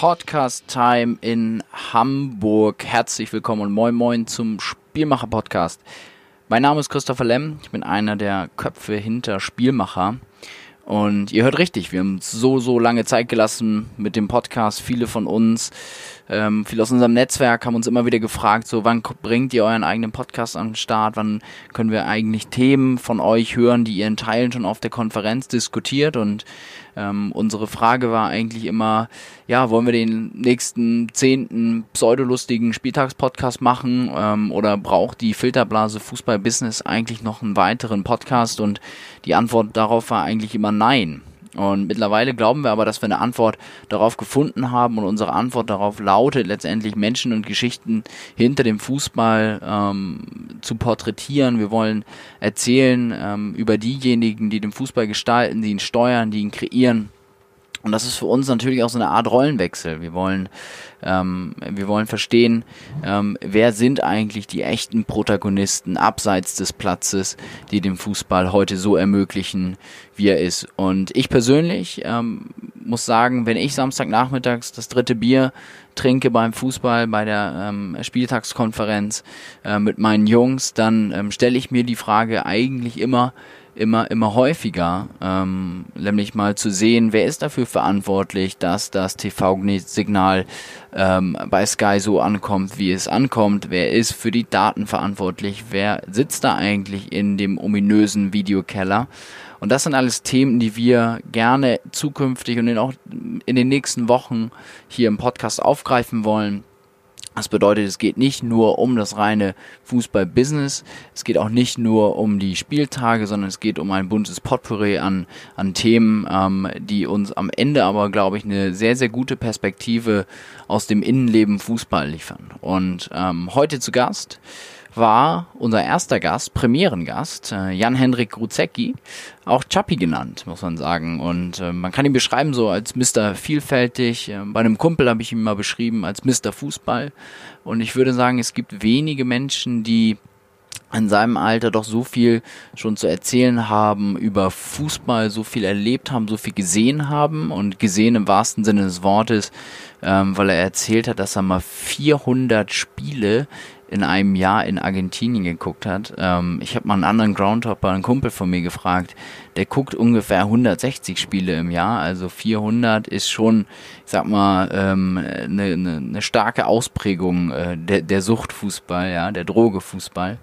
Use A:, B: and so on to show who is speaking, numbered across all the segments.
A: Podcast Time in Hamburg. Herzlich willkommen und moin moin zum Spielmacher Podcast. Mein Name ist Christopher Lemm. Ich bin einer der Köpfe hinter Spielmacher. Und ihr hört richtig, wir haben so, so lange Zeit gelassen mit dem Podcast. Viele von uns, ähm, viele aus unserem Netzwerk haben uns immer wieder gefragt, so wann bringt ihr euren eigenen Podcast an den Start? Wann können wir eigentlich Themen von euch hören, die ihr in Teilen schon auf der Konferenz diskutiert? Und ähm, unsere Frage war eigentlich immer, ja, wollen wir den nächsten zehnten pseudolustigen Spieltagspodcast machen ähm, oder braucht die Filterblase Fußball Business eigentlich noch einen weiteren Podcast? Und die Antwort darauf war eigentlich immer nein. Und mittlerweile glauben wir aber, dass wir eine Antwort darauf gefunden haben und unsere Antwort darauf lautet letztendlich Menschen und Geschichten hinter dem Fußball ähm, zu porträtieren. Wir wollen erzählen ähm, über diejenigen, die den Fußball gestalten, die ihn steuern, die ihn kreieren und das ist für uns natürlich auch so eine Art Rollenwechsel. Wir wollen, ähm, wir wollen verstehen, ähm, wer sind eigentlich die echten Protagonisten abseits des Platzes, die dem Fußball heute so ermöglichen, wie er ist. Und ich persönlich ähm, muss sagen, wenn ich Samstagnachmittags das dritte Bier trinke beim Fußball, bei der ähm, Spieltagskonferenz äh, mit meinen Jungs, dann ähm, stelle ich mir die Frage eigentlich immer, immer, immer häufiger, ähm, nämlich mal zu sehen, wer ist dafür verantwortlich, dass das TV-Signal ähm, bei Sky so ankommt, wie es ankommt, wer ist für die Daten verantwortlich, wer sitzt da eigentlich in dem ominösen Videokeller. Und das sind alles Themen, die wir gerne zukünftig und in auch in den nächsten Wochen hier im Podcast aufgreifen wollen. Das bedeutet, es geht nicht nur um das reine Fußball-Business, es geht auch nicht nur um die Spieltage, sondern es geht um ein buntes Potpourri an, an Themen, ähm, die uns am Ende aber, glaube ich, eine sehr, sehr gute Perspektive aus dem Innenleben Fußball liefern. Und ähm, heute zu Gast war unser erster Gast, Premierengast, äh, Jan-Henrik Gruzecki, auch Chappi genannt, muss man sagen. Und äh, man kann ihn beschreiben so als Mr. Vielfältig. Äh, bei einem Kumpel habe ich ihn mal beschrieben als Mr. Fußball. Und ich würde sagen, es gibt wenige Menschen, die in seinem Alter doch so viel schon zu erzählen haben über Fußball, so viel erlebt haben, so viel gesehen haben und gesehen im wahrsten Sinne des Wortes, ähm, weil er erzählt hat, dass er mal 400 Spiele in einem Jahr in Argentinien geguckt hat. Ähm, ich habe mal einen anderen Groundhopper, einen Kumpel von mir gefragt, der guckt ungefähr 160 Spiele im Jahr, also 400 ist schon, ich sag mal, ähm, eine, eine, eine starke Ausprägung äh, der, der Suchtfußball, ja, der Drogefußball.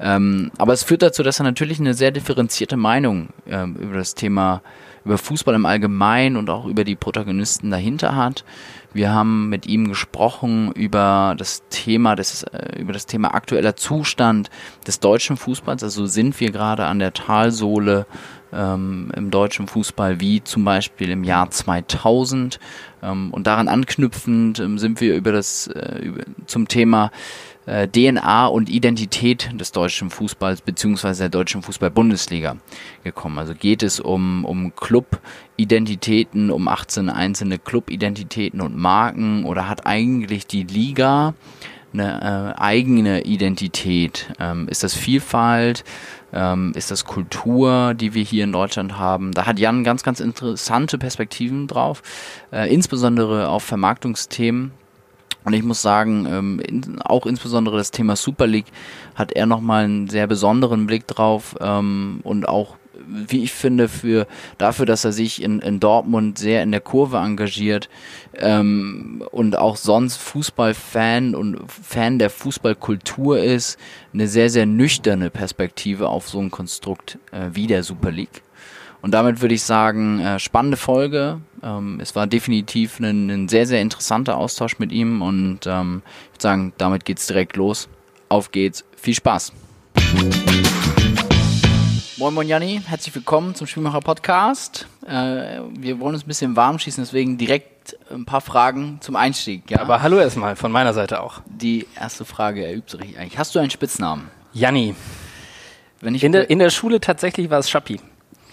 A: Ähm, aber es führt dazu, dass er natürlich eine sehr differenzierte Meinung ähm, über das Thema, über Fußball im Allgemeinen und auch über die Protagonisten dahinter hat. Wir haben mit ihm gesprochen über das Thema, des, äh, über das Thema aktueller Zustand des deutschen Fußballs. Also sind wir gerade an der Talsohle ähm, im deutschen Fußball, wie zum Beispiel im Jahr 2000. Ähm, und daran anknüpfend ähm, sind wir über das äh, über, zum Thema äh, DNA und Identität des deutschen Fußballs beziehungsweise der deutschen Fußball-Bundesliga gekommen. Also geht es um, um Club-Identitäten, um 18 einzelne Club-Identitäten und Marken oder hat eigentlich die Liga eine äh, eigene Identität? Ähm, ist das Vielfalt? Ähm, ist das Kultur, die wir hier in Deutschland haben? Da hat Jan ganz, ganz interessante Perspektiven drauf, äh, insbesondere auf Vermarktungsthemen und ich muss sagen, ähm, in, auch insbesondere das Thema Super League hat er nochmal einen sehr besonderen Blick drauf ähm, und auch wie ich finde, für dafür, dass er sich in, in Dortmund sehr in der Kurve engagiert ähm, und auch sonst Fußballfan und Fan der Fußballkultur ist, eine sehr, sehr nüchterne Perspektive auf so ein Konstrukt äh, wie der Super League. Und damit würde ich sagen, äh, spannende Folge. Ähm, es war definitiv ein, ein, sehr, sehr interessanter Austausch mit ihm und ähm, ich würde sagen, damit geht's direkt los. Auf geht's. Viel Spaß. Moin Moin Janni, herzlich willkommen zum Spielmacher Podcast. Äh, wir wollen uns ein bisschen warm schießen, deswegen direkt ein paar Fragen zum Einstieg.
B: Ja? Aber hallo erstmal, von meiner Seite auch.
A: Die erste Frage erübt sich eigentlich. Hast du einen Spitznamen?
B: Janni. Wenn ich in, der, in der Schule tatsächlich war es Schappi.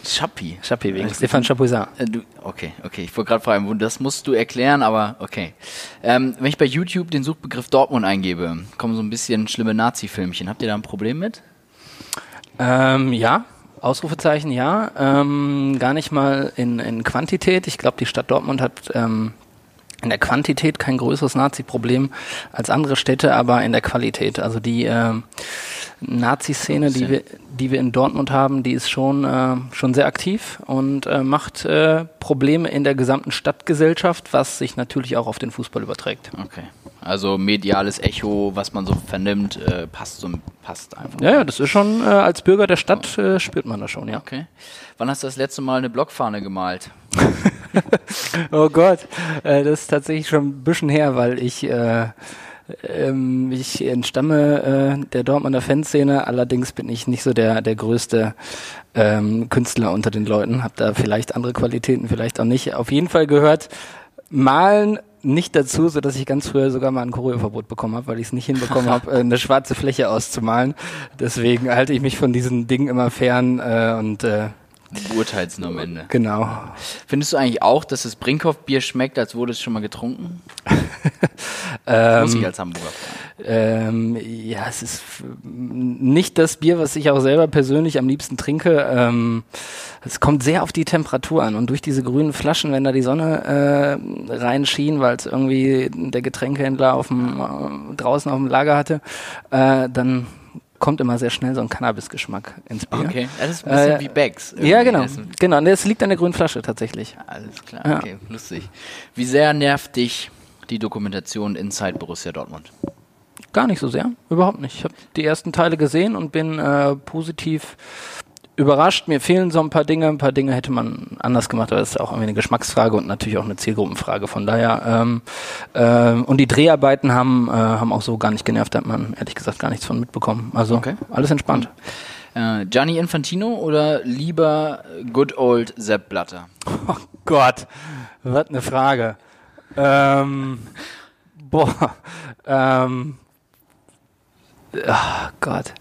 A: Schappi.
B: Schappi wegen Stefan Chapuisat.
A: Äh, okay, okay. Ich wollte gerade fragen, das musst du erklären, aber okay. Ähm, wenn ich bei YouTube den Suchbegriff Dortmund eingebe, kommen so ein bisschen schlimme Nazi-Filmchen. Habt ihr da ein Problem mit?
B: Ähm, ja, Ausrufezeichen ja. Ähm, gar nicht mal in, in Quantität. Ich glaube, die Stadt Dortmund hat ähm, in der Quantität kein größeres Nazi-Problem als andere Städte, aber in der Qualität. Also die äh, Nazi-Szene, die wir, die wir in Dortmund haben, die ist schon, äh, schon sehr aktiv und äh, macht äh, Probleme in der gesamten Stadtgesellschaft, was sich natürlich auch auf den Fußball überträgt.
A: Okay. Also mediales Echo, was man so vernimmt, äh, passt so passt einfach.
B: Ja, ja, das ist schon, äh, als Bürger der Stadt äh, spürt man das schon, ja.
A: Okay. Wann hast du das letzte Mal eine Blockfahne gemalt?
B: oh Gott, äh, das ist tatsächlich schon ein bisschen her, weil ich äh, ähm, ich entstamme äh, der Dortmunder Fanszene, allerdings bin ich nicht so der, der größte ähm, Künstler unter den Leuten, habe da vielleicht andere Qualitäten, vielleicht auch nicht. Auf jeden Fall gehört Malen nicht dazu, so dass ich ganz früher sogar mal ein Choreoverbot bekommen habe, weil ich es nicht hinbekommen habe, äh, eine schwarze Fläche auszumalen. Deswegen halte ich mich von diesen Dingen immer fern äh, und äh,
A: beurteilst nur am Ende.
B: Genau.
A: Findest du eigentlich auch, dass das Brinkhoff-Bier schmeckt, als wurde es schon mal getrunken?
B: ähm, Muss ich als Hamburger ähm, Ja, es ist nicht das Bier, was ich auch selber persönlich am liebsten trinke. Ähm, es kommt sehr auf die Temperatur an und durch diese grünen Flaschen, wenn da die Sonne äh, reinschien, weil es irgendwie der Getränkehändler auf dem, äh, draußen auf dem Lager hatte, äh, dann kommt immer sehr schnell so ein Cannabis-Geschmack ins Bier.
A: Okay, das ist ein bisschen äh, wie Bags.
B: Ja, genau. Genau, das liegt an der grünen Flasche tatsächlich.
A: Alles klar, ja. okay, lustig. Wie sehr nervt dich die Dokumentation Inside Borussia Dortmund?
B: Gar nicht so sehr, überhaupt nicht. Ich habe die ersten Teile gesehen und bin äh, positiv überrascht. Mir fehlen so ein paar Dinge. Ein paar Dinge hätte man anders gemacht, aber das ist auch irgendwie eine Geschmacksfrage und natürlich auch eine Zielgruppenfrage. Von daher ähm, äh, und die Dreharbeiten haben äh, haben auch so gar nicht genervt. Da hat man ehrlich gesagt gar nichts von mitbekommen. Also okay. alles entspannt.
A: Äh, Gianni Infantino oder lieber Good Old Sepp Blatter?
B: Oh Gott, was eine Frage. Ähm, boah, ähm, oh Gott.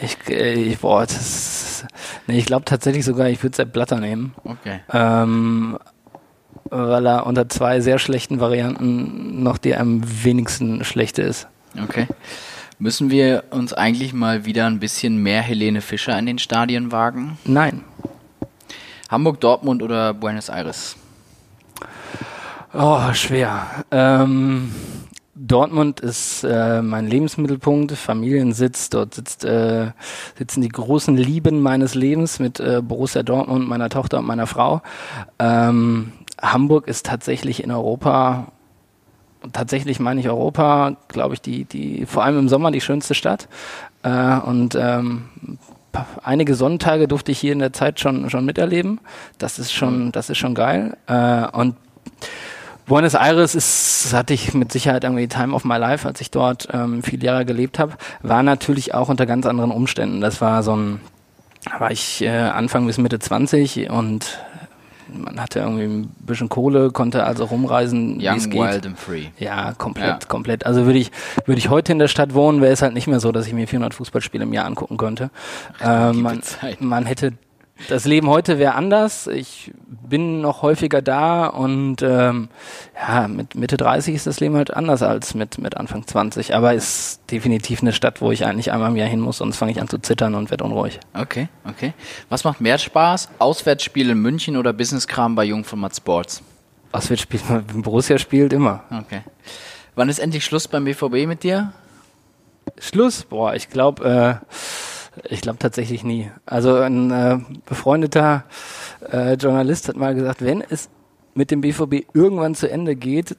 B: Ich, äh, ich, boah, das, nee, ich glaube tatsächlich sogar, ich würde Sepp Blatter nehmen.
A: Okay.
B: Ähm, weil er unter zwei sehr schlechten Varianten noch die am wenigsten schlechte ist.
A: Okay. Müssen wir uns eigentlich mal wieder ein bisschen mehr Helene Fischer in den Stadien wagen?
B: Nein.
A: Hamburg, Dortmund oder Buenos Aires?
B: Oh, schwer. Ähm, Dortmund ist äh, mein Lebensmittelpunkt, Familiensitz. Dort sitzt, äh, sitzen die großen Lieben meines Lebens mit äh, Borussia Dortmund, meiner Tochter und meiner Frau. Ähm, Hamburg ist tatsächlich in Europa, tatsächlich meine ich Europa, glaube ich, die, die, vor allem im Sommer die schönste Stadt. Äh, und ähm, einige Sonntage durfte ich hier in der Zeit schon, schon miterleben. Das ist schon, das ist schon geil. Äh, und Buenos Aires ist, hatte ich mit Sicherheit irgendwie Time of My Life, als ich dort ähm, viele Jahre gelebt habe, war natürlich auch unter ganz anderen Umständen. Das war so ein, war ich äh, Anfang bis Mitte 20 und man hatte irgendwie ein bisschen Kohle, konnte also rumreisen.
A: Young, es geht. wild and free.
B: Ja, komplett, ja. komplett. Also würde ich, würde ich heute in der Stadt wohnen, wäre es halt nicht mehr so, dass ich mir 400 Fußballspiele im Jahr angucken könnte. Ach, ähm, man, man hätte das Leben heute wäre anders. Ich bin noch häufiger da und ähm, ja, mit Mitte 30 ist das Leben halt anders als mit, mit Anfang 20. Aber ist definitiv eine Stadt, wo ich eigentlich einmal im Jahr hin muss, sonst fange ich an zu zittern und werde unruhig.
A: Okay, okay. Was macht mehr Spaß? Auswärtsspiel in München oder Businesskram bei Jungformat Sports?
B: Auswärtsspiel, Borussia spielt immer.
A: Okay. Wann ist endlich Schluss beim BVB mit dir?
B: Schluss? Boah, ich glaube, äh, ich glaube tatsächlich nie. Also ein äh, befreundeter äh, Journalist hat mal gesagt, wenn es mit dem BVB irgendwann zu Ende geht,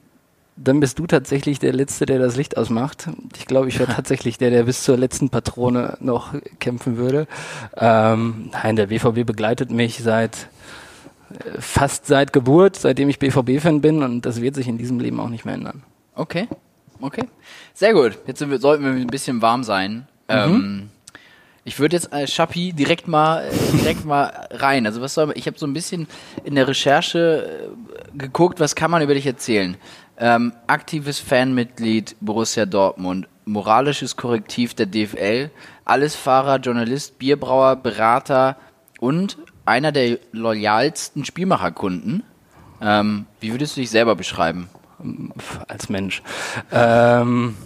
B: dann bist du tatsächlich der Letzte, der das Licht ausmacht. Ich glaube, ich wäre tatsächlich der, der bis zur letzten Patrone noch kämpfen würde. Ähm, nein, der BVB begleitet mich seit äh, fast seit Geburt, seitdem ich BVB-Fan bin und das wird sich in diesem Leben auch nicht mehr ändern.
A: Okay, okay. Sehr gut. Jetzt wir, sollten wir ein bisschen warm sein. Mhm. Ähm, ich würde jetzt als Schappi direkt mal äh, direkt mal rein. Also was soll ich habe so ein bisschen in der Recherche äh, geguckt, was kann man über dich erzählen? Ähm, aktives Fanmitglied Borussia Dortmund, moralisches Korrektiv der DFL, Allesfahrer, Journalist, Bierbrauer, Berater und einer der loyalsten Spielmacherkunden. Ähm, wie würdest du dich selber beschreiben?
B: Als Mensch. Ähm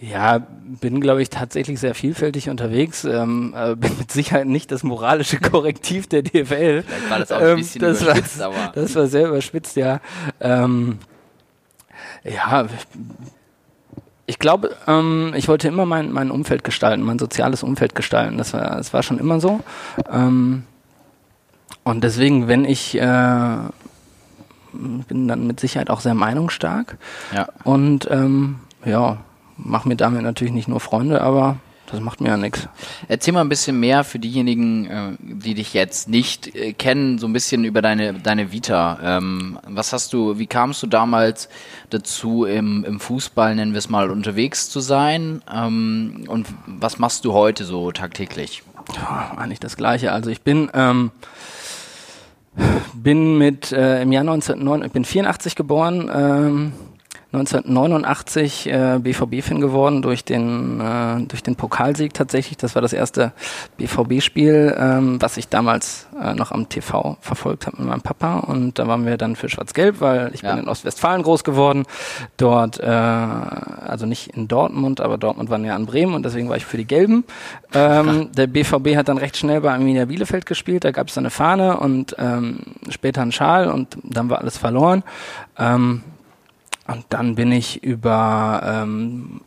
B: Ja, bin, glaube ich, tatsächlich sehr vielfältig unterwegs. Ähm, äh, bin mit Sicherheit nicht das moralische Korrektiv der DFL.
A: Vielleicht war das auch ein ähm, bisschen das überspitzt,
B: war,
A: aber.
B: Das war sehr überspitzt, ja. Ähm, ja, ich glaube, ähm, ich wollte immer mein, mein Umfeld gestalten, mein soziales Umfeld gestalten. Das war, das war schon immer so. Ähm, und deswegen, wenn ich äh, bin dann mit Sicherheit auch sehr meinungsstark.
A: Ja.
B: Und ähm, ja, mache mir damit natürlich nicht nur Freunde, aber das macht mir ja nichts.
A: Erzähl mal ein bisschen mehr für diejenigen, äh, die dich jetzt nicht äh, kennen, so ein bisschen über deine, deine Vita. Ähm, was hast du, wie kamst du damals dazu, im, im Fußball, nennen wir es mal, unterwegs zu sein? Ähm, und was machst du heute so tagtäglich?
B: Ja, eigentlich das Gleiche. Also ich bin, ähm, bin mit äh, im Jahr 1989, ich bin 84 geboren, ähm, 1989 äh, BVB-Fan geworden durch den, äh, durch den Pokalsieg tatsächlich. Das war das erste BVB-Spiel, ähm, was ich damals äh, noch am TV verfolgt habe mit meinem Papa. Und da waren wir dann für Schwarz-Gelb, weil ich ja. bin in Ostwestfalen groß geworden. Dort, äh, also nicht in Dortmund, aber Dortmund war näher an Bremen und deswegen war ich für die Gelben. Ähm, der BVB hat dann recht schnell bei Arminia Bielefeld gespielt. Da gab es eine Fahne und ähm, später einen Schal und dann war alles verloren. Ähm, und dann bin ich über ähm,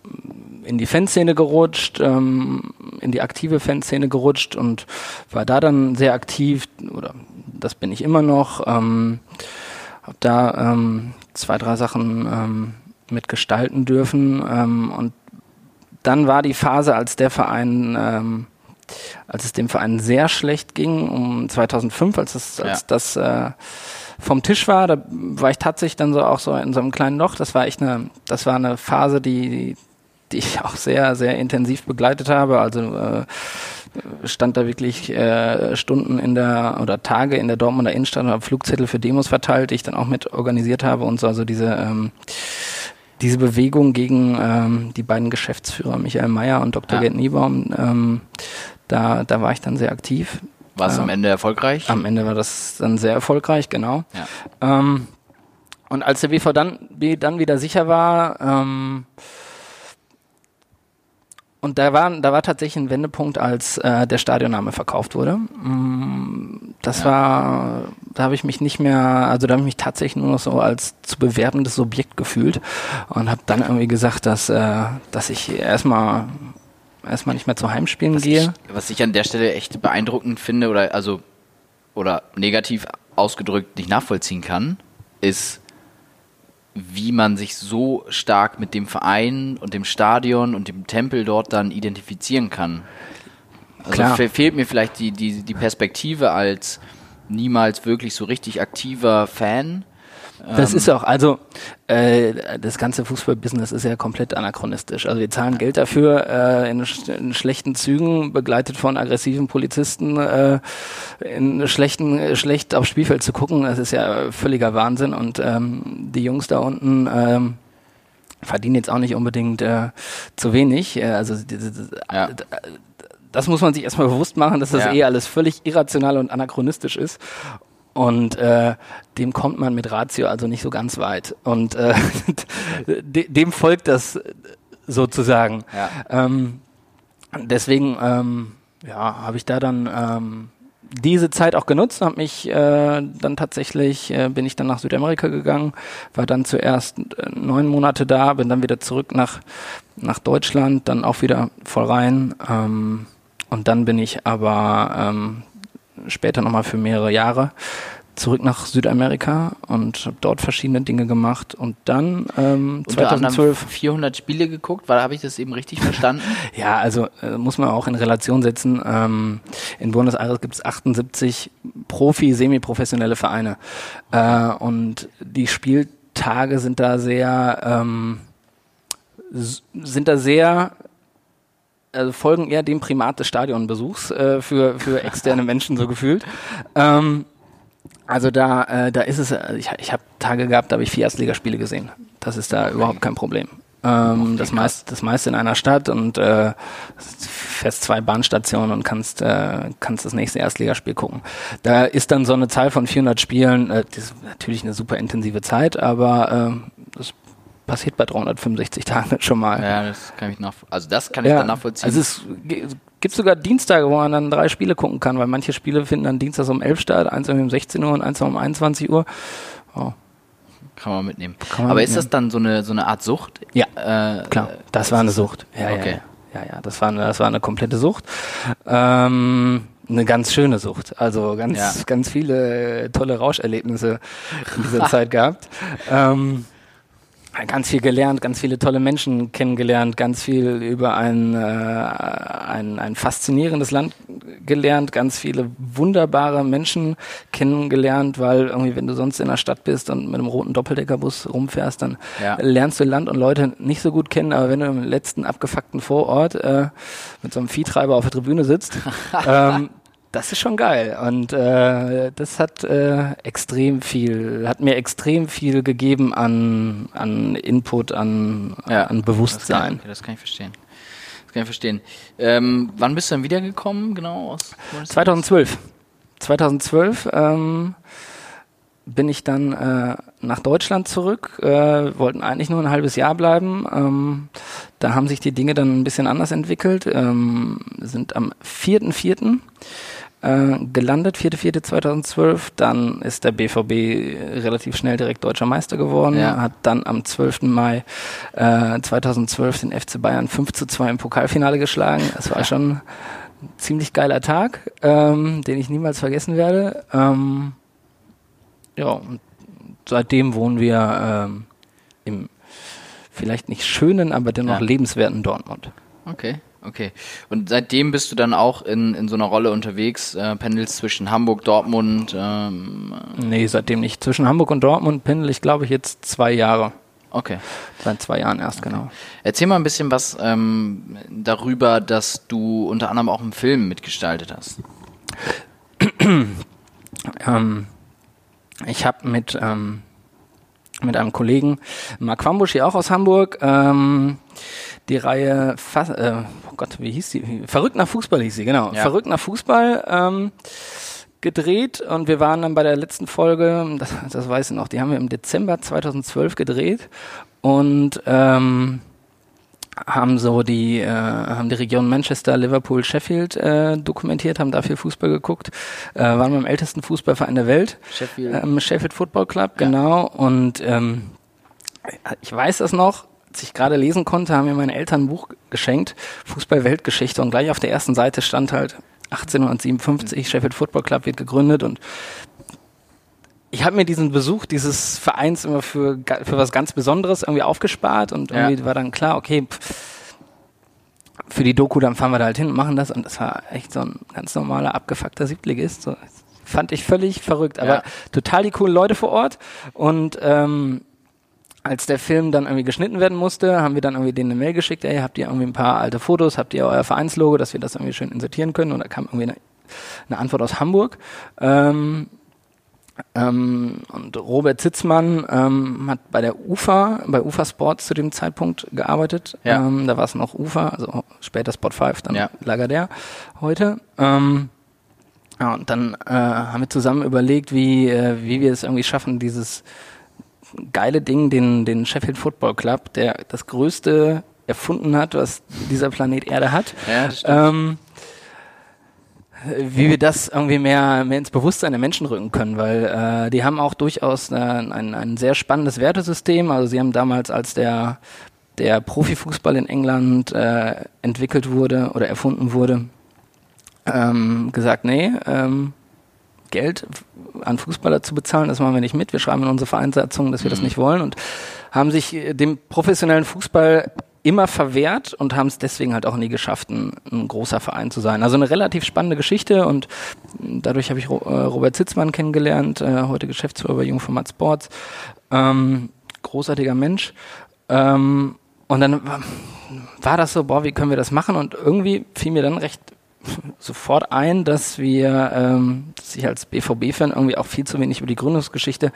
B: in die Fanszene gerutscht, ähm, in die aktive Fanszene gerutscht und war da dann sehr aktiv, oder das bin ich immer noch. Ähm, hab da ähm, zwei, drei Sachen ähm, mitgestalten dürfen. Ähm, und dann war die Phase, als der Verein, ähm, als es dem Verein sehr schlecht ging, um 2005, als es, als ja. das äh, vom Tisch war. Da war ich tatsächlich dann so auch so in so einem kleinen Loch. Das war echt eine, das war eine Phase, die, die ich auch sehr, sehr intensiv begleitet habe. Also äh, stand da wirklich äh, Stunden in der oder Tage in der Dortmunder Innenstadt und habe Flugzettel für Demos verteilt, die ich dann auch mit organisiert habe und so. Also diese ähm, diese Bewegung gegen ähm, die beiden Geschäftsführer Michael Mayer und Dr. Ja. Gerd Niebaum, ähm, da, da war ich dann sehr aktiv.
A: War es am Ende erfolgreich?
B: Am Ende war das dann sehr erfolgreich, genau.
A: Ja.
B: Ähm, und als der BV dann, dann wieder sicher war, ähm, und da war, da war tatsächlich ein Wendepunkt, als äh, der Stadionname verkauft wurde. Mm, das ja. war, da habe ich mich nicht mehr, also da habe ich mich tatsächlich nur noch so als zu bewerbendes Subjekt gefühlt und habe dann irgendwie gesagt, dass, äh, dass ich erstmal erstmal nicht mehr zu Heimspielen
A: was
B: gehe.
A: Ich, was ich an der Stelle echt beeindruckend finde oder also oder negativ ausgedrückt nicht nachvollziehen kann, ist, wie man sich so stark mit dem Verein und dem Stadion und dem Tempel dort dann identifizieren kann. Also Klar. fehlt mir vielleicht die, die, die Perspektive als niemals wirklich so richtig aktiver Fan
B: das ähm. ist auch, also äh, das ganze Fußballbusiness ist ja komplett anachronistisch. Also wir zahlen Geld dafür, äh, in, in schlechten Zügen, begleitet von aggressiven Polizisten, äh, in schlechten, schlecht aufs Spielfeld zu gucken. Das ist ja völliger Wahnsinn. Und ähm, die Jungs da unten ähm, verdienen jetzt auch nicht unbedingt äh, zu wenig. Äh, also ja. das muss man sich erstmal bewusst machen, dass das ja. eh alles völlig irrational und anachronistisch ist. Und äh, dem kommt man mit Ratio also nicht so ganz weit. Und äh, dem folgt das sozusagen.
A: Ja.
B: Ähm, deswegen ähm, ja, habe ich da dann ähm, diese Zeit auch genutzt, habe mich äh, dann tatsächlich, äh, bin ich dann nach Südamerika gegangen, war dann zuerst äh, neun Monate da, bin dann wieder zurück nach, nach Deutschland, dann auch wieder voll rein. Ähm, und dann bin ich aber ähm, später nochmal für mehrere Jahre zurück nach Südamerika und habe dort verschiedene Dinge gemacht und dann ähm,
A: Unter 2012 400 Spiele geguckt, weil habe ich das eben richtig verstanden?
B: ja, also äh, muss man auch in Relation setzen. Ähm, in Buenos Aires gibt es 78 Profi, semi-professionelle Vereine äh, und die Spieltage sind da sehr ähm, sind da sehr also folgen eher dem Primat des Stadionbesuchs äh, für, für externe Menschen so gefühlt. Ähm, also da, äh, da ist es, äh, ich, ich habe Tage gehabt, da habe ich vier Erstligaspiele gesehen. Das ist da okay. überhaupt kein Problem. Ähm, das, meist, das meiste in einer Stadt und äh, fährst zwei Bahnstationen und kannst, äh, kannst das nächste Erstligaspiel gucken. Da ist dann so eine Zahl von 400 Spielen, äh, das ist natürlich eine super intensive Zeit, aber äh, das passiert bei 365 Tagen schon mal.
A: Ja, das kann ich nach, also das kann ich dann nachvollziehen.
B: Also es gibt sogar Dienstage, wo man dann drei Spiele gucken kann, weil manche Spiele finden dann Dienstags um 11 statt, eins um 16 Uhr und eins um 21 Uhr.
A: Oh. Kann man mitnehmen. Kann man Aber mitnehmen. ist das dann so eine, so eine Art Sucht?
B: Ja, äh, klar. Das war eine Sucht. Ja, okay. Ja, ja, ja, das war eine, das war eine komplette Sucht. Ähm, eine ganz schöne Sucht. Also ganz, ja. ganz viele tolle Rauscherlebnisse in dieser Zeit gehabt. Ähm, ganz viel gelernt, ganz viele tolle Menschen kennengelernt, ganz viel über ein, äh, ein, ein faszinierendes Land gelernt, ganz viele wunderbare Menschen kennengelernt, weil irgendwie, wenn du sonst in der Stadt bist und mit einem roten Doppeldeckerbus rumfährst, dann ja. lernst du Land und Leute nicht so gut kennen, aber wenn du im letzten abgefuckten Vorort äh, mit so einem Viehtreiber auf der Tribüne sitzt, ähm, das ist schon geil. Und äh, das hat äh, extrem viel, hat mir extrem viel gegeben an, an Input, an, ja, an Bewusstsein.
A: Das kann, das kann, ich verstehen. Das kann ich verstehen. Ähm, wann bist du dann wiedergekommen, genau? Aus,
B: 2012. 2012 ähm, bin ich dann äh, nach Deutschland zurück, äh, wollten eigentlich nur ein halbes Jahr bleiben. Ähm, da haben sich die Dinge dann ein bisschen anders entwickelt. Ähm, sind am 4.4 äh, gelandet, 4.4.2012. Dann ist der BVB relativ schnell direkt deutscher Meister geworden, ja. hat dann am 12. Mai äh, 2012 den FC Bayern 5 zu 2 im Pokalfinale geschlagen. Es war schon ein ziemlich geiler Tag, ähm, den ich niemals vergessen werde. Ähm, ja, und seitdem wohnen wir ähm, im vielleicht nicht schönen, aber dennoch ja. lebenswerten Dortmund.
A: Okay. Okay. Und seitdem bist du dann auch in, in so einer Rolle unterwegs, äh, pendelst zwischen Hamburg, Dortmund? Ähm,
B: nee, seitdem nicht. Zwischen Hamburg und Dortmund pendel ich, glaube ich, jetzt zwei Jahre.
A: Okay.
B: Seit zwei Jahren erst, okay. genau.
A: Erzähl mal ein bisschen was ähm, darüber, dass du unter anderem auch einen Film mitgestaltet hast.
B: ähm, ich habe mit, ähm, mit einem Kollegen, Mark Wambusch, hier auch aus Hamburg, ähm, die Reihe, Fass, äh, oh Gott, wie hieß die? Verrückt nach Fußball hieß sie, genau. Ja. Verrückt nach Fußball ähm, gedreht und wir waren dann bei der letzten Folge, das, das weiß ich noch, die haben wir im Dezember 2012 gedreht und ähm, haben so die äh, haben die Region Manchester, Liverpool, Sheffield äh, dokumentiert, haben dafür Fußball geguckt, äh, waren beim ältesten Fußballverein der Welt, Sheffield, ähm, Sheffield Football Club, ja. genau. Und ähm, ich weiß das noch, als ich gerade lesen konnte, haben mir meine Eltern ein Buch geschenkt, Fußball-Weltgeschichte, und gleich auf der ersten Seite stand halt 1857, Sheffield Football Club wird gegründet. Und ich habe mir diesen Besuch dieses Vereins immer für, für was ganz Besonderes irgendwie aufgespart und irgendwie ja. war dann klar, okay, pff, für die Doku, dann fahren wir da halt hin und machen das und das war echt so ein ganz normaler, abgefuckter Siebtligist. So, fand ich völlig verrückt, aber ja. total die coolen Leute vor Ort und ähm, als der Film dann irgendwie geschnitten werden musste, haben wir dann irgendwie denen eine Mail geschickt, ey, habt ihr irgendwie ein paar alte Fotos, habt ihr euer Vereinslogo, dass wir das irgendwie schön insertieren können und da kam irgendwie eine, eine Antwort aus Hamburg. Ähm, ähm, und Robert Zitzmann ähm, hat bei der UFA, bei UFA Sports zu dem Zeitpunkt gearbeitet. Ja. Ähm, da war es noch UFA, also später Spot 5, dann ja. Lagardère heute. Ähm, ja, und dann äh, haben wir zusammen überlegt, wie, äh, wie wir es irgendwie schaffen, dieses geile Ding, den, den Sheffield Football Club, der das größte erfunden hat, was dieser Planet Erde hat. Ja. Ähm, wie wir das irgendwie mehr, mehr ins Bewusstsein der Menschen rücken können, weil äh, die haben auch durchaus äh, ein, ein sehr spannendes Wertesystem. Also sie haben damals, als der, der Profifußball in England äh, entwickelt wurde oder erfunden wurde, ähm, gesagt, nee, ähm, Geld an Fußballer zu bezahlen, das machen wir nicht mit. Wir schreiben in unsere Vereinssatzung, dass wir mhm. das nicht wollen und haben sich äh, dem professionellen Fußball immer verwehrt und haben es deswegen halt auch nie geschafft, ein, ein, großer Verein zu sein. Also eine relativ spannende Geschichte und dadurch habe ich äh, Robert Zitzmann kennengelernt, äh, heute Geschäftsführer bei Jungformat Sports. Ähm, großartiger Mensch. Ähm, und dann war das so, boah, wie können wir das machen? Und irgendwie fiel mir dann recht sofort ein, dass wir, ähm, dass ich als BVB-Fan irgendwie auch viel zu wenig über die Gründungsgeschichte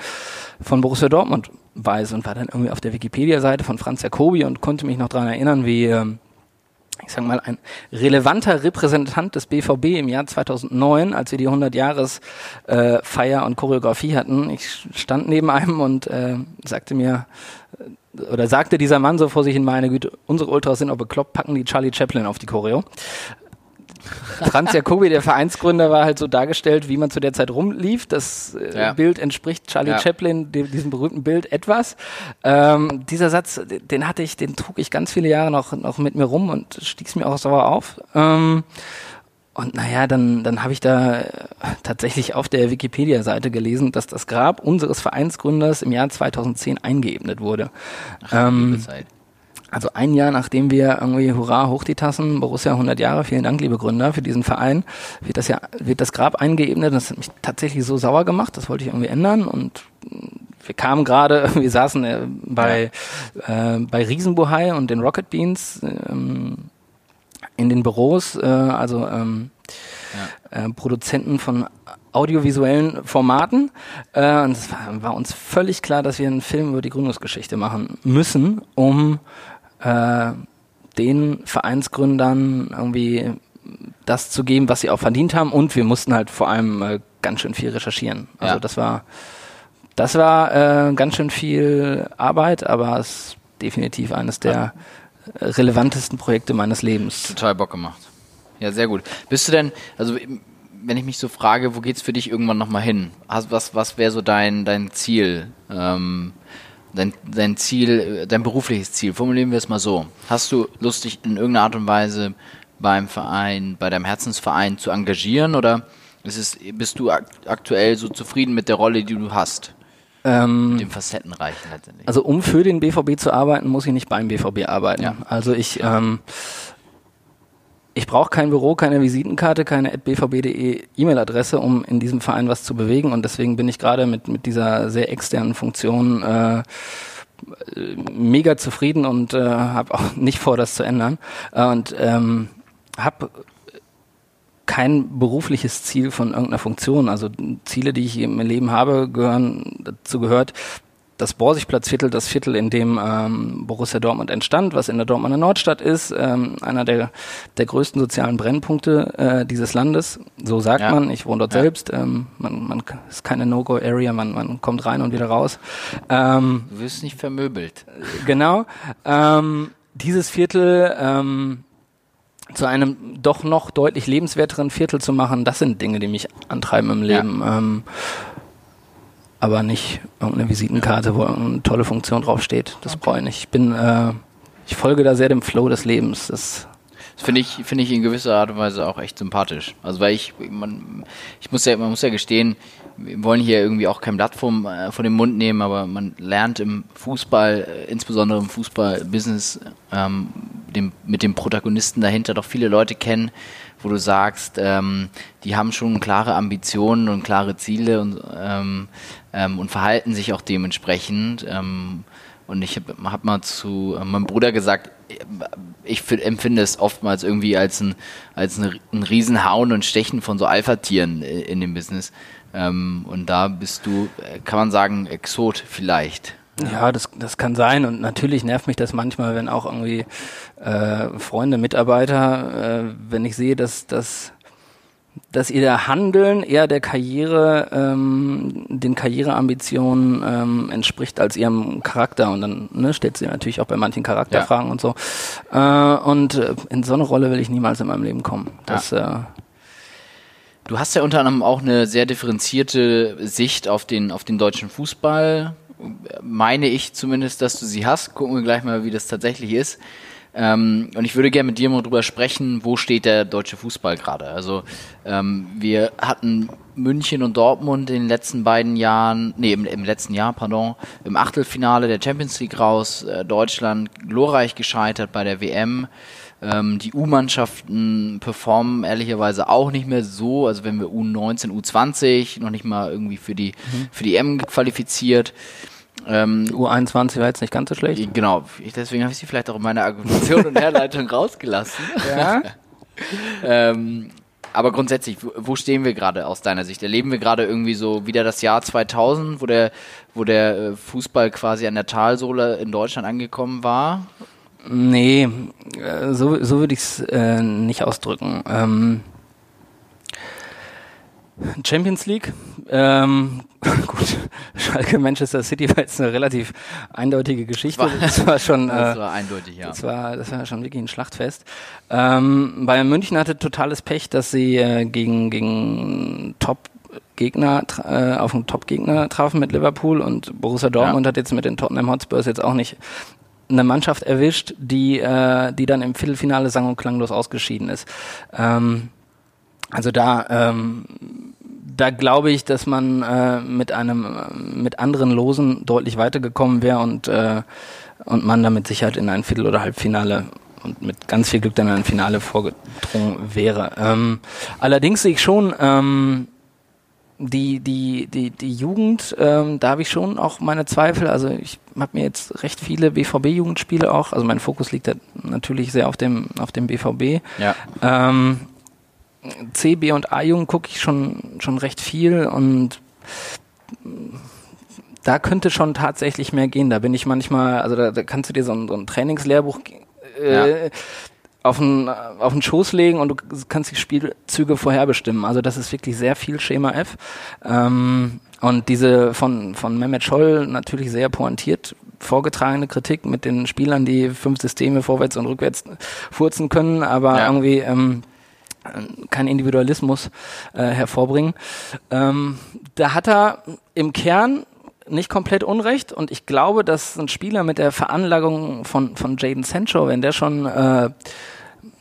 B: von Borussia Dortmund weiß und war dann irgendwie auf der Wikipedia-Seite von Franz Jacobi und konnte mich noch daran erinnern, wie ähm, ich sag mal, ein relevanter Repräsentant des BVB im Jahr 2009, als wir die 100-Jahres-Feier äh, und Choreografie hatten. Ich stand neben einem und äh, sagte mir, oder sagte dieser Mann so vor sich in meine Güte, unsere Ultras sind auch bekloppt, packen die Charlie Chaplin auf die Choreo. Franz Jacobi, der Vereinsgründer, war halt so dargestellt, wie man zu der Zeit rumlief. Das äh, ja. Bild entspricht Charlie ja. Chaplin, dem, diesem berühmten Bild, etwas. Ähm, dieser Satz, den hatte ich, den trug ich ganz viele Jahre noch, noch mit mir rum und stieß mir auch sauer auf. Ähm, und naja, dann, dann habe ich da äh, tatsächlich auf der Wikipedia-Seite gelesen, dass das Grab unseres Vereinsgründers im Jahr 2010 eingeebnet wurde. Ach, ähm, also ein Jahr nachdem wir irgendwie Hurra, hoch die Tassen, Borussia 100 Jahre, vielen Dank, liebe Gründer, für diesen Verein, wird das ja, wird das Grab eingeebnet. Das hat mich tatsächlich so sauer gemacht, das wollte ich irgendwie ändern und wir kamen gerade, wir saßen äh, bei, ja. äh, bei Riesenbuhai und den Rocket Beans, ähm, in den Büros, äh, also ähm, ja. äh, Produzenten von audiovisuellen Formaten. Äh, und es war, war, uns völlig klar, dass wir einen Film über die Gründungsgeschichte machen müssen, um äh, den Vereinsgründern irgendwie das zu geben, was sie auch verdient haben. Und wir mussten halt vor allem äh, ganz schön viel recherchieren. Also ja. das war das war äh, ganz schön viel Arbeit, aber es ist definitiv eines der relevantesten Projekte meines Lebens.
A: Total Bock gemacht. Ja, sehr gut. Bist du denn, also wenn ich mich so frage, wo geht's für dich irgendwann nochmal hin? Was, was wäre so dein, dein Ziel? Ähm, dein, dein Ziel, dein berufliches Ziel, formulieren wir es mal so. Hast du Lust, dich in irgendeiner Art und Weise beim Verein, bei deinem Herzensverein zu engagieren oder ist es, bist du aktuell so zufrieden mit der Rolle, die du hast? Ähm, dem Facettenreichen letztendlich.
B: Also um für den BVB zu arbeiten, muss ich nicht beim BVB arbeiten. Ja. Also ich, ähm, ich brauche kein Büro, keine Visitenkarte, keine bvb.de E-Mail-Adresse, um in diesem Verein was zu bewegen. Und deswegen bin ich gerade mit, mit dieser sehr externen Funktion äh, mega zufrieden und äh, habe auch nicht vor, das zu ändern. Und ähm, habe kein berufliches Ziel von irgendeiner Funktion. Also Ziele, die ich im Leben habe, gehören, dazu gehört, das Borsigplatzviertel, das Viertel, in dem ähm, Borussia Dortmund entstand, was in der Dortmunder Nordstadt ist, ähm, einer der, der größten sozialen Brennpunkte äh, dieses Landes. So sagt ja. man. Ich wohne dort ja. selbst. Ähm, man, man ist keine No-Go-Area, man, man kommt rein und wieder raus.
A: Ähm, du wirst nicht vermöbelt.
B: Genau. Ähm, dieses Viertel ähm, zu einem doch noch deutlich lebenswerteren Viertel zu machen, das sind Dinge, die mich antreiben im Leben. Ja. Ähm, aber nicht irgendeine Visitenkarte, wo eine tolle Funktion draufsteht. Das okay. brauche ich nicht. Ich bin, äh, ich folge da sehr dem Flow des Lebens. Das
A: das finde ich, finde ich in gewisser Art und Weise auch echt sympathisch. Also weil ich, man, ich muss ja, man muss ja gestehen, wir wollen hier irgendwie auch kein Blatt vom, äh, von dem Mund nehmen, aber man lernt im Fußball, äh, insbesondere im Fußballbusiness, ähm, dem, mit dem Protagonisten dahinter doch viele Leute kennen, wo du sagst, ähm, die haben schon klare Ambitionen und klare Ziele und, ähm, ähm, und verhalten sich auch dementsprechend. Ähm, und ich habe hab mal zu äh, meinem Bruder gesagt, ich empfinde es oftmals irgendwie als ein, als ein, ein Riesenhauen und Stechen von so Alpha-Tieren in dem Business. Ähm, und da bist du, äh, kann man sagen, Exot vielleicht.
B: Ja, das, das kann sein und natürlich nervt mich das manchmal, wenn auch irgendwie äh, Freunde, Mitarbeiter, äh, wenn ich sehe, dass, dass dass ihr Handeln eher der Karriere, ähm, den Karriereambitionen ähm, entspricht als ihrem Charakter. Und dann ne, stellt sie natürlich auch bei manchen Charakterfragen ja. und so. Äh, und äh, in so eine Rolle will ich niemals in meinem Leben kommen. Das, ja. äh,
A: du hast ja unter anderem auch eine sehr differenzierte Sicht auf den, auf den deutschen Fußball. Meine ich zumindest, dass du sie hast. Gucken wir gleich mal, wie das tatsächlich ist. Ähm, und ich würde gerne mit dir mal drüber sprechen, wo steht der deutsche Fußball gerade? Also ähm, wir hatten München und Dortmund in den letzten beiden Jahren, nee, im, im letzten Jahr, pardon, im Achtelfinale der Champions League raus. Äh, Deutschland glorreich gescheitert bei der WM. Ähm, die U-Mannschaften performen ehrlicherweise auch nicht mehr so. Also wenn wir U19, U20 noch nicht mal irgendwie für die, mhm. für die M qualifiziert.
B: Ähm, U21 war jetzt nicht ganz so schlecht.
A: Genau, ich, deswegen habe ich sie vielleicht auch in meiner Argumentation und Herleitung rausgelassen. Ja. ähm, aber grundsätzlich, wo stehen wir gerade aus deiner Sicht? Erleben wir gerade irgendwie so wieder das Jahr 2000, wo der, wo der äh, Fußball quasi an der Talsohle in Deutschland angekommen war?
B: Nee, äh, so, so würde ich es äh, nicht ausdrücken. Ähm, Champions League. Ähm, gut, Schalke Manchester City war jetzt eine relativ eindeutige Geschichte.
A: War-
B: das war schon.
A: Das
B: äh,
A: war eindeutig, ja.
B: Das war, das war schon wirklich ein Schlachtfest. Ähm, Bayern München hatte totales Pech, dass sie äh, gegen, gegen Top-Gegner, tra- äh, auf einen Top-Gegner trafen mit Liverpool und Borussia Dortmund hat jetzt mit den Tottenham Hotspurs jetzt auch nicht eine Mannschaft erwischt, die, äh, die dann im Viertelfinale sang- und klanglos ausgeschieden ist. Ähm, also da, ähm, da glaube ich, dass man äh, mit einem, äh, mit anderen Losen deutlich weitergekommen wäre und, äh, und man da mit Sicherheit in ein Viertel- oder Halbfinale und mit ganz viel Glück dann in ein Finale vorgedrungen wäre. Ähm, allerdings sehe ich schon, ähm, die, die, die, die Jugend, ähm, da habe ich schon auch meine Zweifel. Also ich habe mir jetzt recht viele BVB-Jugendspiele auch, also mein Fokus liegt da natürlich sehr auf dem, auf dem BVB.
A: Ja.
B: Ähm, C, B und A-Jugend gucke ich schon, schon recht viel und da könnte schon tatsächlich mehr gehen. Da bin ich manchmal, also da, da kannst du dir so ein, so ein Trainingslehrbuch äh, auf den, auf den Schoß legen und du kannst die Spielzüge vorherbestimmen. Also das ist wirklich sehr viel Schema F. Ähm, und diese von, von Mehmet Scholl natürlich sehr pointiert vorgetragene Kritik mit den Spielern, die fünf Systeme vorwärts und rückwärts furzen können, aber
A: Ja.
B: irgendwie ähm, kein Individualismus äh, hervorbringen. Ähm, da hat er im Kern nicht komplett unrecht und ich glaube, dass ein Spieler mit der Veranlagung von, von Jaden Sancho, wenn der schon äh,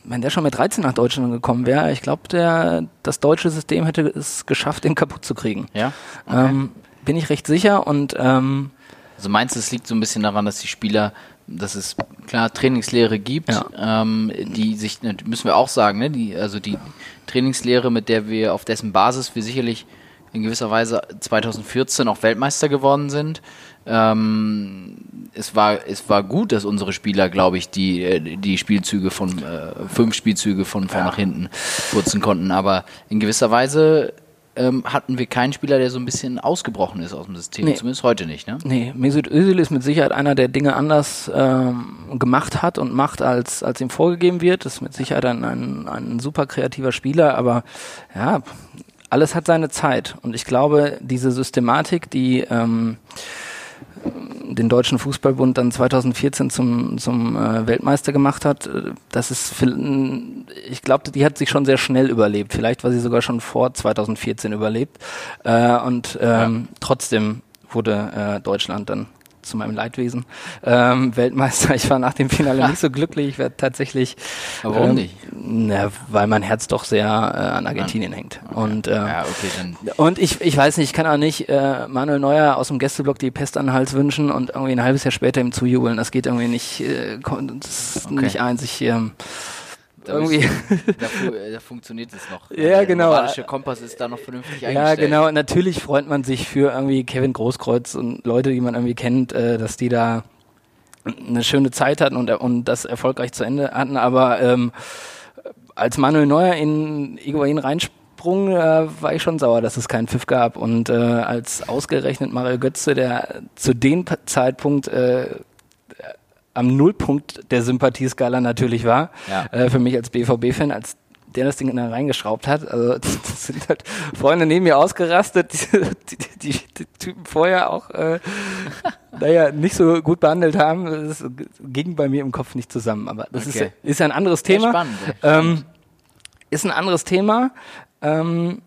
B: wenn der schon mit 13 nach Deutschland gekommen wäre, ich glaube, der das deutsche System hätte es geschafft, den kaputt zu kriegen.
A: Ja?
B: Ähm, bin ich recht sicher und ähm,
A: Also meinst du, es liegt so ein bisschen daran, dass die Spieler, dass es klar Trainingslehre gibt, ähm, die sich, müssen wir auch sagen, ne, die, also die Trainingslehre, mit der wir, auf dessen Basis wir sicherlich in gewisser Weise 2014 auch Weltmeister geworden sind. Ähm, es war, es war gut, dass unsere Spieler, glaube ich, die, äh, die Spielzüge von, äh, fünf Spielzüge von vorn nach hinten putzen konnten, aber in gewisser Weise ähm, hatten wir keinen Spieler, der so ein bisschen ausgebrochen ist aus dem System,
B: Nee.
A: zumindest heute nicht, ne?
B: Nee, Mesut Özil ist mit Sicherheit einer, der Dinge anders ähm, gemacht hat und macht, als, als ihm vorgegeben wird. Das ist mit Sicherheit ein, ein, ein super kreativer Spieler, aber ja, alles hat seine Zeit. Und ich glaube, diese Systematik, die ähm, den Deutschen Fußballbund dann 2014 zum, zum äh, Weltmeister gemacht hat, äh, das ist, ich glaube, die hat sich schon sehr schnell überlebt. Vielleicht war sie sogar schon vor 2014 überlebt. Äh, und ähm, trotzdem wurde äh, Deutschland dann zu meinem Leidwesen ähm, Weltmeister. Ich war nach dem Finale nicht so glücklich. Ich werde tatsächlich.
A: Aber warum
B: ähm,
A: nicht?
B: Na, weil mein Herz doch sehr äh, an Argentinien hängt. Und äh,
A: Ja, okay, dann.
B: und ich, ich weiß nicht, ich kann auch nicht äh, Manuel Neuer aus dem Gästeblock die Pest an den Hals wünschen und irgendwie ein halbes Jahr später ihm zujubeln. Das geht irgendwie nicht, äh, das ist
A: Okay.
B: nicht eins. Ich, ähm,
A: Da,
B: irgendwie.
A: da, da funktioniert es noch.
B: Ja,
A: Der
B: genau.
A: moralische Kompass ist da noch vernünftig
B: ja,
A: eingestellt.
B: genau. Und natürlich freut man sich für irgendwie Kevin Großkreuz und Leute, die man irgendwie kennt, äh, dass die da eine schöne Zeit hatten und, und das erfolgreich zu Ende hatten. Aber ähm, als Manuel Neuer in Iguain reinsprung, äh, war ich schon sauer, dass es keinen Pfiff gab. Und äh, als ausgerechnet Mario Götze, der zu dem Zeitpunkt äh, am Nullpunkt der Sympathieskala natürlich war,
A: Ja.
B: äh, für mich als BVB-Fan, als der das Ding da reingeschraubt hat. Also das sind halt Freunde neben mir ausgerastet, die, die, die, die Typen vorher auch äh, naja, nicht so gut behandelt haben. Das ging bei mir im Kopf nicht zusammen. Aber das
A: Okay.
B: ist, ist ja ein anderes
A: Sehr
B: Thema.
A: spannend.
B: Ähm, ist ein anderes Thema. Ähm,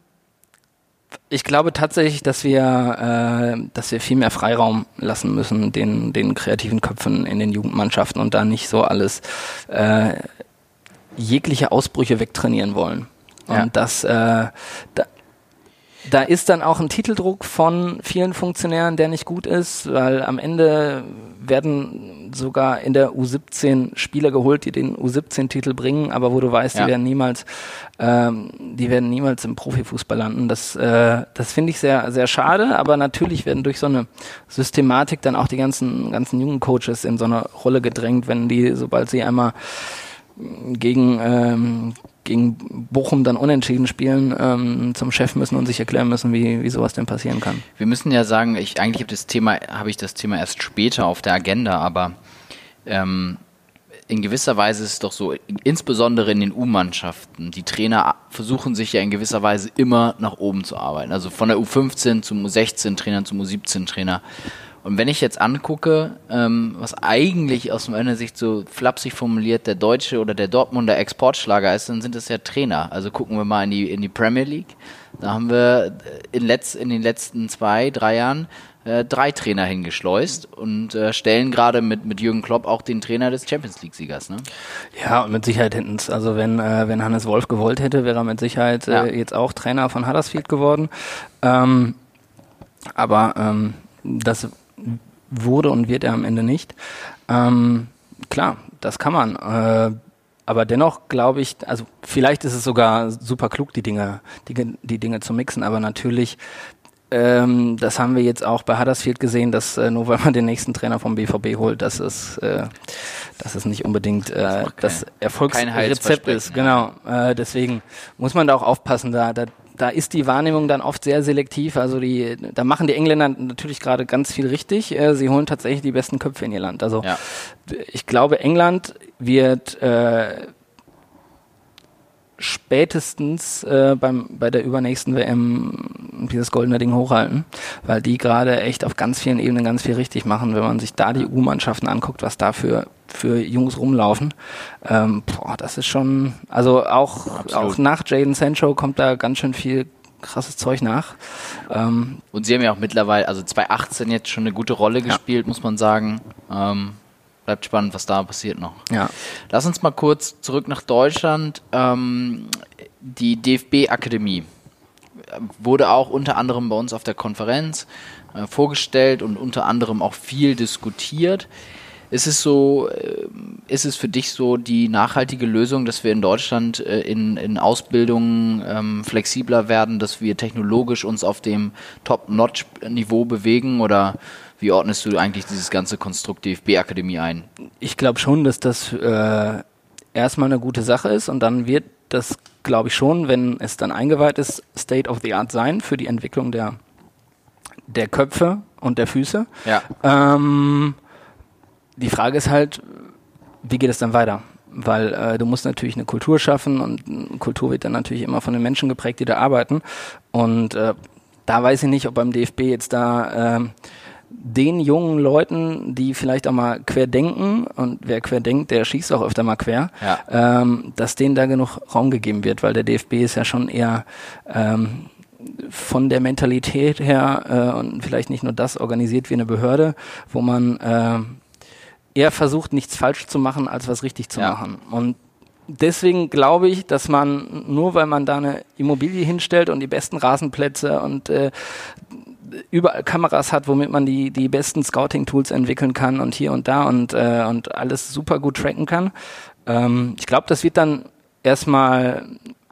B: ich glaube tatsächlich, dass wir, äh, dass wir viel mehr Freiraum lassen müssen den, den kreativen Köpfen in den Jugendmannschaften und da nicht so alles äh, jegliche Ausbrüche wegtrainieren wollen. Und
A: Ja.
B: das, äh, da, da ist dann auch ein Titeldruck von vielen Funktionären, der nicht gut ist, weil am Ende werden sogar in der U17 Spieler geholt, die den U17-Titel bringen, aber wo du weißt,
A: Ja.
B: die werden niemals, ähm, die werden niemals im Profifußball landen. Das, äh, das finde ich sehr, sehr schade, aber natürlich werden durch so eine Systematik dann auch die ganzen, ganzen jungen Coaches in so eine Rolle gedrängt, wenn die, sobald sie einmal gegen, ähm, gegen Bochum dann unentschieden spielen, ähm, zum Chef müssen und sich erklären müssen, wie, wie sowas denn passieren kann.
A: Wir müssen ja sagen, ich eigentlich habe das Thema, habe ich das Thema erst später auf der Agenda, aber ähm, in gewisser Weise ist es doch so, insbesondere in den U-Mannschaften, die Trainer versuchen sich ja in gewisser Weise immer nach oben zu arbeiten. Also von der U15 zum U16-Trainer zum U17-Trainer. Und wenn ich jetzt angucke, ähm, was eigentlich aus meiner Sicht so flapsig formuliert der deutsche oder der Dortmunder Exportschlager ist, dann sind es ja Trainer. Also gucken wir mal in die, in die Premier League. Da haben wir in, letz, in den letzten zwei, drei Jahren äh, drei Trainer hingeschleust und äh, stellen gerade mit, mit Jürgen Klopp auch den Trainer des Champions League-Siegers. Ne?
B: Ja, und mit Sicherheit hinten. Also wenn, äh, wenn Hannes Wolf gewollt hätte, wäre er mit Sicherheit äh, ja. jetzt auch Trainer von Huddersfield geworden. Ähm, aber ähm, das wurde und wird er am Ende nicht. Ähm, klar, das kann man. Äh, aber dennoch glaube ich, also vielleicht ist es sogar super klug, die Dinge, die, die Dinge zu mixen, aber natürlich, ähm, das haben wir jetzt auch bei Huddersfield gesehen, dass äh, nur weil man den nächsten Trainer vom BVB holt, dass es, äh, dass es nicht unbedingt äh, das, das Erfolgsrezept ist. Genau. Äh, deswegen muss man da auch aufpassen, da, da da ist die Wahrnehmung dann oft sehr selektiv. Also die, da machen die Engländer natürlich gerade ganz viel richtig. Äh, sie holen tatsächlich die besten Köpfe in ihr Land. Also ja. ich glaube, England wird äh, spätestens äh, beim, bei der übernächsten WM dieses goldene Ding hochhalten, weil die gerade echt auf ganz vielen Ebenen ganz viel richtig machen. Wenn man sich da die U-Mannschaften anguckt, was da für, für Jungs rumlaufen, ähm, boah, das ist schon, also auch, auch nach Jaden Sancho kommt da ganz schön viel krasses Zeug nach.
A: Ähm, Und sie haben ja auch mittlerweile, also 2018 jetzt schon eine gute Rolle gespielt, ja. muss man sagen. Ähm, bleibt spannend, was da passiert noch.
B: Ja.
A: Lass uns mal kurz zurück nach Deutschland. Ähm, die DFB-Akademie wurde auch unter anderem bei uns auf der Konferenz äh, vorgestellt und unter anderem auch viel diskutiert. Ist es so, äh, ist es für dich so die nachhaltige Lösung, dass wir in Deutschland äh, in, in Ausbildungen ähm, flexibler werden, dass wir technologisch uns auf dem Top-Notch-Niveau bewegen oder wie ordnest du eigentlich dieses ganze Konstrukt DFB-Akademie ein?
B: Ich glaube schon, dass das äh, erstmal eine gute Sache ist und dann wird das, glaube ich schon, wenn es dann eingeweiht ist, State of the Art sein für die Entwicklung der, der Köpfe und der Füße.
A: Ja.
B: Ähm, die Frage ist halt, wie geht es dann weiter? Weil äh, du musst natürlich eine Kultur schaffen und Kultur wird dann natürlich immer von den Menschen geprägt, die da arbeiten. Und äh, da weiß ich nicht, ob beim DFB jetzt da äh, den jungen Leuten, die vielleicht auch mal quer denken, und wer quer denkt, der schießt auch öfter mal quer,
A: ja.
B: ähm, dass denen da genug Raum gegeben wird, weil der DFB ist ja schon eher ähm, von der Mentalität her äh, und vielleicht nicht nur das organisiert wie eine Behörde, wo man äh, eher versucht, nichts falsch zu machen, als was richtig zu ja. machen. Und deswegen glaube ich, dass man nur weil man da eine Immobilie hinstellt und die besten Rasenplätze und äh, überall Kameras hat, womit man die, die besten Scouting-Tools entwickeln kann und hier und da und, äh, und alles super gut tracken kann. Ähm, ich glaube, das wird dann erstmal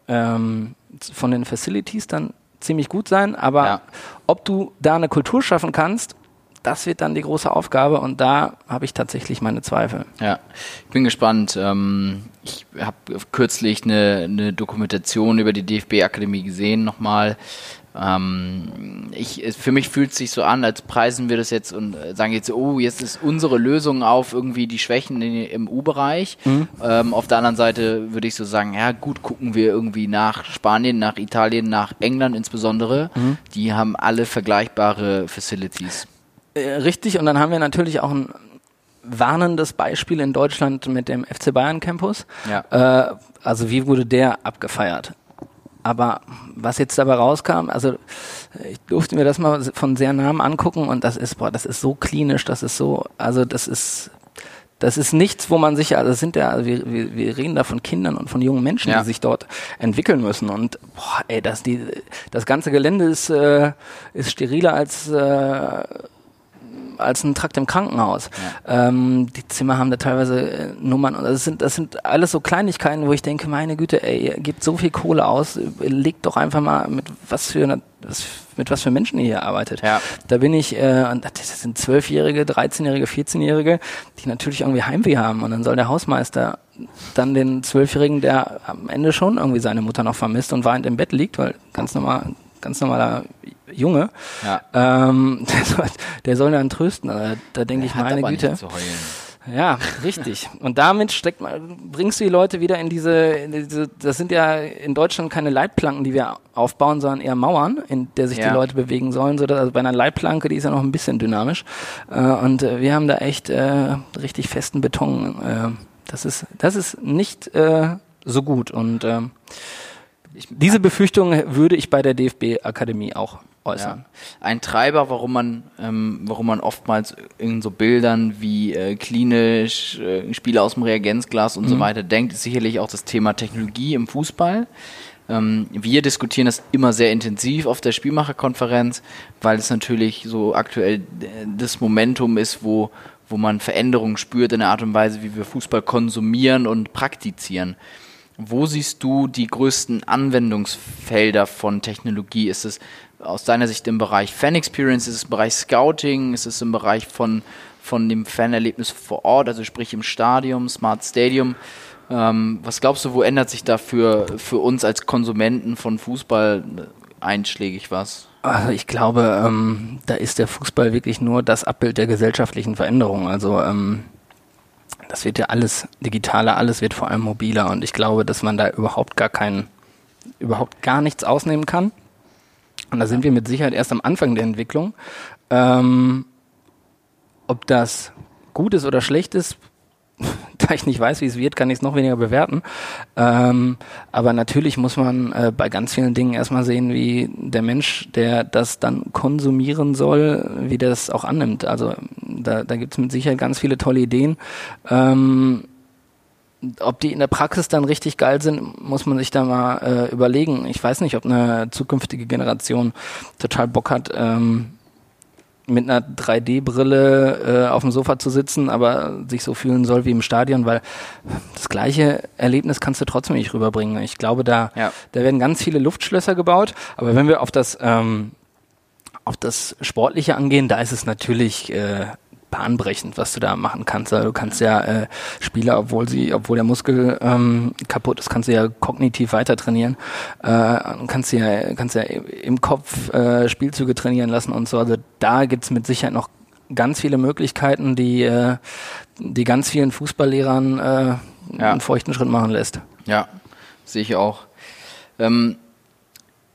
B: ähm, von den Facilities dann ziemlich gut sein, aber ja. ob du da eine Kultur schaffen kannst, das wird dann die große Aufgabe und da habe ich tatsächlich meine Zweifel.
A: Ja, ich bin gespannt. Ähm, ich habe kürzlich eine, eine Dokumentation über die DFB-Akademie gesehen, nochmal. Ähm, ich, für mich fühlt es sich so an, als preisen wir das jetzt und äh, sagen jetzt, oh, jetzt ist unsere Lösung auf irgendwie die Schwächen in, im U-Bereich. Mhm. Ähm, auf der anderen Seite würde ich so sagen, ja gut, gucken wir irgendwie nach Spanien, nach Italien, nach England insbesondere. Mhm. Die haben alle vergleichbare Facilities.
B: Äh, richtig, und dann haben wir natürlich auch ein warnendes Beispiel in Deutschland mit dem FC Bayern Campus.
A: Ja.
B: Äh, also wie wurde der abgefeiert? Aber was jetzt dabei rauskam, also ich durfte mir das mal von sehr nahem angucken und das ist, boah, das ist so klinisch, das ist so, also das ist, das ist nichts, wo man sich, also das sind ja, also wir, wir, wir reden da von Kindern und von jungen Menschen, ja. die sich dort entwickeln müssen und boah, ey, das, die, das ganze Gelände ist, äh, ist steriler als äh, als ein Trakt im Krankenhaus. Ja. Ähm, die Zimmer haben da teilweise äh, Nummern und das sind, das sind alles so Kleinigkeiten, wo ich denke, meine Güte, ey, ihr gebt so viel Kohle aus, legt doch einfach mal mit was für eine, was, mit was für Menschen ihr hier arbeitet.
A: Ja.
B: Da bin ich, äh, das sind Zwölfjährige, 13-Jährige, 14-Jährige, die natürlich irgendwie Heimweh haben und dann soll der Hausmeister dann den Zwölfjährigen, der am Ende schon irgendwie seine Mutter noch vermisst und weint im Bett liegt, weil ganz normal, ganz normaler Junge,
A: ja.
B: ähm, der, soll, der soll dann trösten. Da, da denke ich, meine Güte. Ja, richtig. Und damit steckt man, bringst du die Leute wieder in diese, in diese, das sind ja in Deutschland keine Leitplanken, die wir aufbauen, sondern eher Mauern, in der sich
A: Ja.
B: die Leute bewegen sollen. So dass, also bei einer Leitplanke, die ist ja noch ein bisschen dynamisch. Äh, und äh, wir haben da echt äh, richtig festen Beton. Äh, das ist, das ist nicht äh, so gut. Und ähm, diese Befürchtung würde ich bei der DFB-Akademie auch äußern.
A: Ja. Ein Treiber, warum man, ähm, warum man oftmals in so Bildern wie äh, klinisch, äh, Spiele aus dem Reagenzglas und so weiter denkt, ist sicherlich auch das Thema Technologie im Fußball. Ähm, wir diskutieren das immer sehr intensiv auf der Spielmacherkonferenz, weil es natürlich so aktuell äh, das Momentum ist, wo, wo man Veränderungen spürt in der Art und Weise, wie wir Fußball konsumieren und praktizieren. Wo siehst du die größten Anwendungsfelder von Technologie? Ist es aus deiner Sicht im Bereich Fan Experience? Ist es im Bereich Scouting? Ist es im Bereich von, von dem Fanerlebnis vor Ort, also sprich im Stadium, Smart Stadium? Ähm, was glaubst du, wo ändert sich da für, für uns als Konsumenten von Fußball einschlägig was?
B: Also ich glaube, ähm, da ist der Fußball wirklich nur das Abbild der gesellschaftlichen Veränderung. Also ähm, das wird ja alles digitaler, alles wird vor allem mobiler und ich glaube, dass man da überhaupt gar keinen, überhaupt gar nichts ausnehmen kann. Und da sind wir mit Sicherheit erst am Anfang der Entwicklung. Ähm, ob das gut ist oder schlecht ist, da ich nicht weiß, wie es wird, kann ich es noch weniger bewerten. Ähm, aber natürlich muss man äh, bei ganz vielen Dingen erstmal sehen, wie der Mensch, der das dann konsumieren soll, wie der das auch annimmt. Also da, da gibt es mit Sicherheit ganz viele tolle Ideen. Ähm, ob die in der Praxis dann richtig geil sind, muss man sich da mal äh, überlegen. Ich weiß nicht, ob eine zukünftige Generation total Bock hat, ähm, mit einer 3D-Brille äh, auf dem Sofa zu sitzen, aber sich so fühlen soll wie im Stadion, weil das gleiche Erlebnis kannst du trotzdem nicht rüberbringen. Ich glaube, da,
A: Ja.
B: da werden ganz viele Luftschlösser gebaut, aber wenn wir auf das, ähm, auf das Sportliche angehen, da ist es natürlich äh, bahnbrechend, was du da machen kannst. Also du kannst ja äh, Spieler, obwohl sie, obwohl der Muskel ähm, kaputt ist, kannst du ja kognitiv weiter trainieren. Äh, kannst du ja, kannst ja im Kopf äh, Spielzüge trainieren lassen und so. Also da gibt's mit Sicherheit noch ganz viele Möglichkeiten, die, äh, die ganz vielen Fußballlehrern äh,
A: Ja.
B: einen feuchten Schritt machen lässt.
A: Ja, sehe ich auch. Ähm,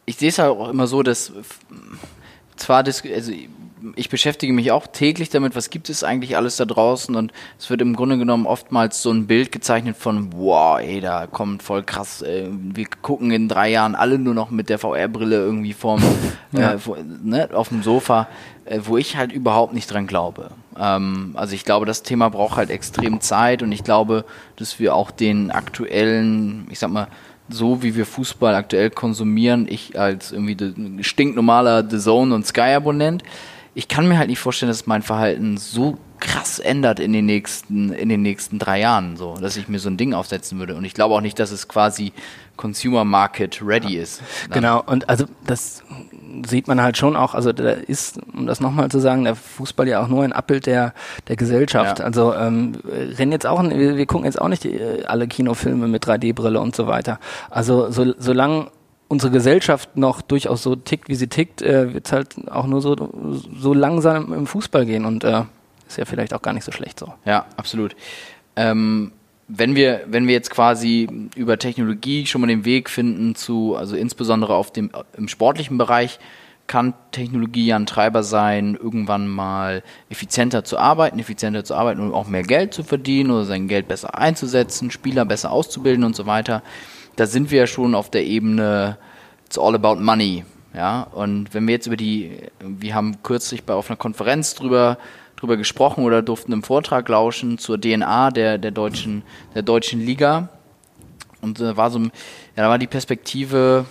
A: ich sehe es halt auch immer so, dass zwar, also ich beschäftige mich auch täglich damit, was gibt es eigentlich alles da draußen und es wird im Grunde genommen oftmals so ein Bild gezeichnet von, wow, ey, da kommt voll krass, äh, wir gucken in drei Jahren alle nur noch mit der VR-Brille irgendwie vorm,
B: Ja.
A: äh, vor, ne, auf dem Sofa, äh, wo ich halt überhaupt nicht dran glaube. Ähm, also ich glaube, das Thema braucht halt extrem Zeit und ich glaube, dass wir auch den aktuellen, ich sag mal, so wie wir Fußball aktuell konsumieren, ich als irgendwie stinknormaler The Zone und Sky-Abonnent, ich kann mir halt nicht vorstellen, dass mein Verhalten so krass ändert in den nächsten, in den nächsten drei Jahren, so, dass ich mir so ein Ding aufsetzen würde. Und ich glaube auch nicht, dass es quasi Consumer Market ready ist. Dann-
B: Genau, und also das sieht man halt schon auch, also da ist, um das nochmal zu sagen, der Fußball ja auch nur ein Abbild der, der Gesellschaft.
A: Ja.
B: Also ähm, wir rennen jetzt auch, wir, wir gucken jetzt auch nicht die, äh, alle Kinofilme mit 3D-Brille und so weiter. Also so, solange unsere Gesellschaft noch durchaus so tickt, wie sie tickt, äh, wird es halt auch nur so, so langsam im Fußball gehen und äh, ist ja vielleicht auch gar nicht so schlecht so.
A: Ja, absolut. Ähm, wenn wir, wenn wir jetzt quasi über Technologie schon mal den Weg finden zu, also insbesondere auf dem, im sportlichen Bereich, kann Technologie ja ein Treiber sein, irgendwann mal effizienter zu arbeiten, effizienter zu arbeiten und auch mehr Geld zu verdienen oder sein Geld besser einzusetzen, Spieler besser auszubilden und so weiter. Da sind wir ja schon auf der Ebene, it's all about money. Ja, und wenn wir jetzt über die, wir haben kürzlich bei auf einer Konferenz drüber, drüber gesprochen oder durften im Vortrag lauschen zur DNA der, der deutschen, der deutschen Liga. Und da war so, ja, da war die Perspektive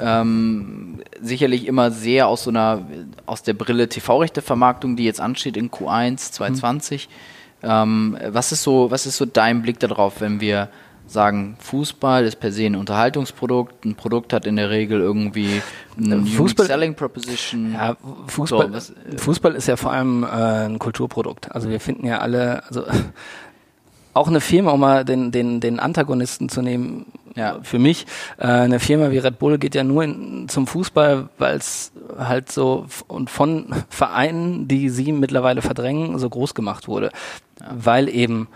A: ähm, sicherlich immer sehr aus so einer, aus der Brille TV-Rechte-Vermarktung, die jetzt ansteht in Q1 2020. Ähm, was ist so, was ist so dein Blick darauf, wenn wir sagen, Fußball ist per se ein Unterhaltungsprodukt, ein Produkt hat in der Regel irgendwie eine
B: Fußball-
A: Fußball Selling Proposition.
B: Ja, Fußball,
A: So, was-
B: Fußball ist ja vor allem äh, ein Kulturprodukt. Also wir finden ja alle, also auch eine Firma, um mal den, den, den Antagonisten zu nehmen, ja. für mich. Äh, eine Firma wie Red Bull geht ja nur in, zum Fußball, weil es halt so und von Vereinen, die sie mittlerweile verdrängen, so groß gemacht wurde. Ja. Weil eben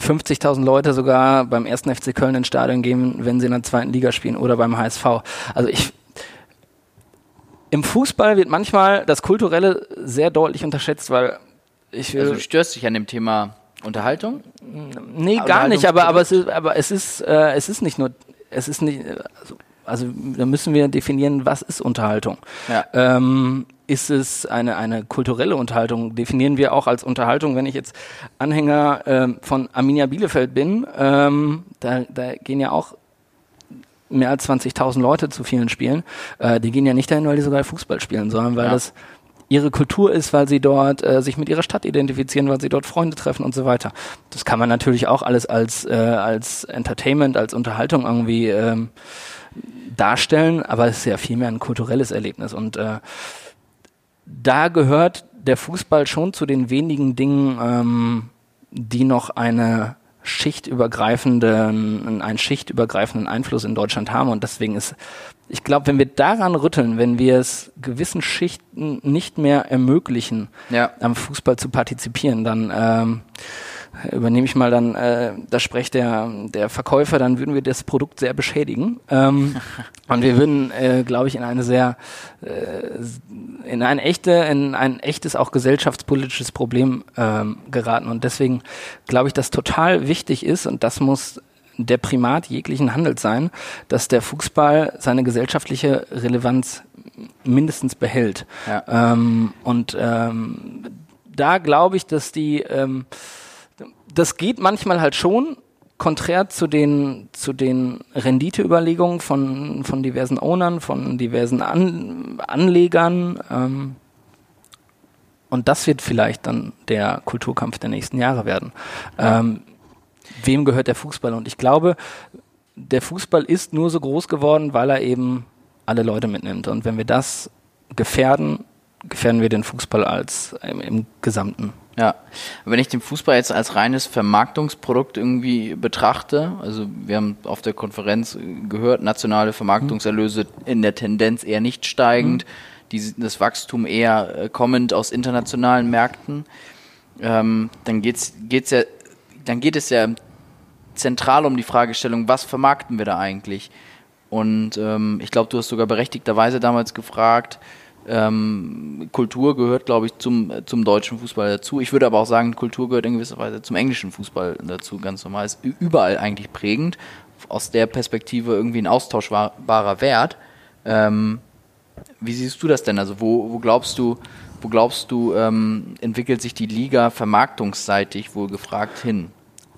B: 50.000 Leute sogar beim ersten FC Köln ins Stadion gehen, wenn sie in der zweiten Liga spielen oder beim HSV. Also ich, im Fußball wird manchmal das Kulturelle sehr deutlich unterschätzt, weil ich
A: will. Also du störst dich an dem Thema Unterhaltung?
B: Nee, gar nicht, aber, aber es ist, aber es ist, äh, es ist nicht nur, es ist nicht, also, also da müssen wir definieren, was ist Unterhaltung. Ja. Ähm, ist es eine, eine kulturelle Unterhaltung? Definieren wir auch als Unterhaltung, wenn ich jetzt Anhänger äh, von Arminia Bielefeld bin, ähm, da, da gehen ja auch mehr als 20.000 Leute zu vielen Spielen. Äh, die gehen ja nicht dahin, weil die sogar Fußball spielen, sondern weil ja. das ihre Kultur ist, weil sie dort äh, sich mit ihrer Stadt identifizieren, weil sie dort Freunde treffen und so weiter. Das kann man natürlich auch alles als, äh, als Entertainment, als Unterhaltung irgendwie ähm, darstellen, aber es ist ja vielmehr ein kulturelles Erlebnis. Und äh, da gehört der Fußball schon zu den wenigen Dingen, ähm, die noch eine schichtübergreifenden, einen schichtübergreifenden Einfluss in Deutschland haben. Und deswegen ist, ich glaube, wenn wir daran rütteln, wenn wir es gewissen Schichten nicht mehr ermöglichen, ja. am Fußball zu partizipieren, dann ähm, übernehme ich mal dann, äh, da spricht der, der Verkäufer, dann würden wir das Produkt sehr beschädigen. Ähm, und wir würden, äh, glaube ich, in eine sehr, äh, in ein echte, in ein echtes auch gesellschaftspolitisches Problem ähm, geraten. Und deswegen glaube ich, dass total wichtig ist und das muss der Primat jeglichen Handels sein, dass der Fußball seine gesellschaftliche Relevanz mindestens behält. Ja. Ähm, und ähm, da glaube ich, dass die ähm, das geht manchmal halt schon konträr zu den, zu den Renditeüberlegungen von, von diversen Ownern, von diversen An, Anlegern. Ähm, und das wird vielleicht dann der Kulturkampf der nächsten Jahre werden. Ähm, wem gehört der Fußball? Und ich glaube, der Fußball ist nur so groß geworden, weil er eben alle Leute mitnimmt. Und wenn wir das gefährden, gefährden wir den Fußball als im, im Gesamten.
A: Ja, wenn ich den Fußball jetzt als reines Vermarktungsprodukt irgendwie betrachte, also wir haben auf der Konferenz gehört, nationale Vermarktungserlöse in der Tendenz eher nicht steigend, mhm. die, das Wachstum eher äh, kommend aus internationalen Märkten, ähm, dann geht's, geht's ja, dann geht es ja zentral um die Fragestellung, was vermarkten wir da eigentlich? Und ähm, ich glaube, du hast sogar berechtigterweise damals gefragt, ähm, Kultur gehört, glaube ich, zum, zum deutschen Fußball dazu. Ich würde aber auch sagen, Kultur gehört in gewisser Weise zum englischen Fußball dazu, ganz normal. Ist überall eigentlich prägend. Aus der Perspektive irgendwie ein austauschbarer Wert. Ähm, wie siehst du das denn? Also wo, wo glaubst du, wo glaubst du, ähm, entwickelt sich die Liga vermarktungsseitig wohl gefragt hin?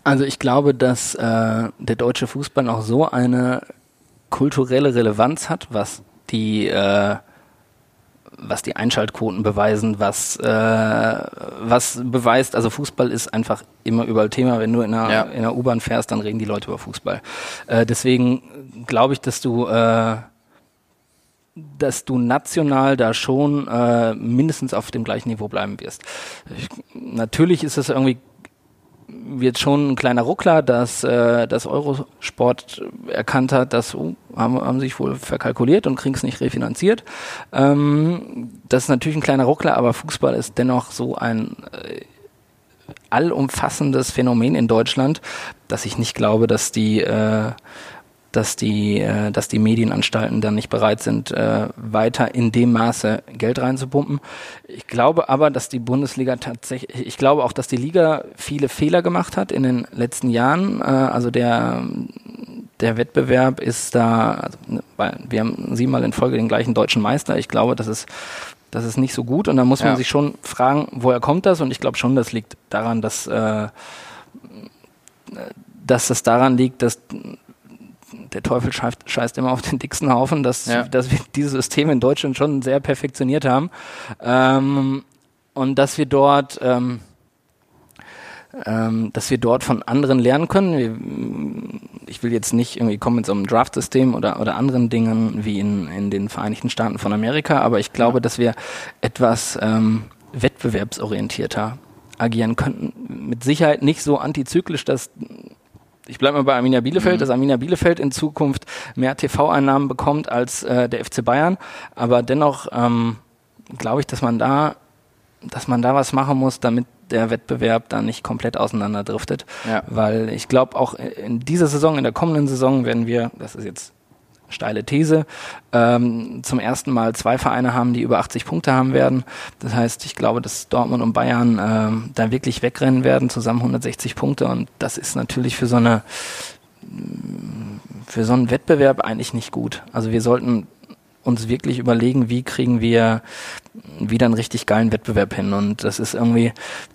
B: Also ich glaube, dass äh, der deutsche Fußball auch so eine kulturelle Relevanz hat, was die äh, was die Einschaltquoten beweisen, was, äh, was beweist, also Fußball ist einfach immer überall Thema. Wenn du in einer, ja. in einer U-Bahn fährst, dann reden die Leute über Fußball. Äh, deswegen glaube ich, dass du, äh, dass du national da schon äh, mindestens auf dem gleichen Niveau bleiben wirst. Ich, natürlich ist es irgendwie wird schon ein kleiner Ruckler, dass äh, das Eurosport erkannt hat, dass oh, haben, haben sich wohl verkalkuliert und kriegen es nicht refinanziert. Ähm, das ist natürlich ein kleiner Ruckler, aber Fußball ist dennoch so ein äh, allumfassendes Phänomen in Deutschland, dass ich nicht glaube, dass die äh, dass die, äh, dass die Medienanstalten dann nicht bereit sind, äh, weiter in dem Maße Geld reinzupumpen. Ich glaube aber, dass die Bundesliga tatsächlich, ich glaube auch, dass die Liga viele Fehler gemacht hat in den letzten Jahren. Äh, also der, der Wettbewerb ist da, also, ne, wir haben siebenmal in Folge den gleichen deutschen Meister. Ich glaube, das ist, das ist nicht so gut und da muss man ja. sich schon fragen, woher kommt das? Und ich glaube schon, das liegt daran, dass, äh, dass das daran liegt, dass der Teufel scheißt, scheißt immer auf den dicksten Haufen, dass, ja. dass wir dieses System in Deutschland schon sehr perfektioniert haben. Ähm, und dass wir dort, ähm, ähm, dass wir dort von anderen lernen können. Ich will jetzt nicht irgendwie kommen mit so einem Draft-System oder, oder anderen Dingen wie in, in den Vereinigten Staaten von Amerika, aber ich glaube, ja. dass wir etwas ähm, wettbewerbsorientierter agieren könnten. Mit Sicherheit nicht so antizyklisch, dass ich bleibe mal bei Arminia Bielefeld, mhm. dass Arminia Bielefeld in Zukunft mehr TV-Einnahmen bekommt als äh, der FC Bayern. Aber dennoch ähm, glaube ich, dass man da, dass man da was machen muss, damit der Wettbewerb dann nicht komplett auseinanderdriftet. Ja. Weil ich glaube, auch in dieser Saison, in der kommenden Saison werden wir, das ist jetzt steile These, ähm, zum ersten Mal zwei Vereine haben, die über 80 Punkte haben werden. Das heißt, ich glaube, dass Dortmund und Bayern äh, da wirklich wegrennen werden, zusammen 160 Punkte. Und das ist natürlich für so eine für so einen Wettbewerb eigentlich nicht gut. Also wir sollten uns wirklich überlegen, wie kriegen wir wieder einen richtig geilen Wettbewerb hin. Und das ist irgendwie,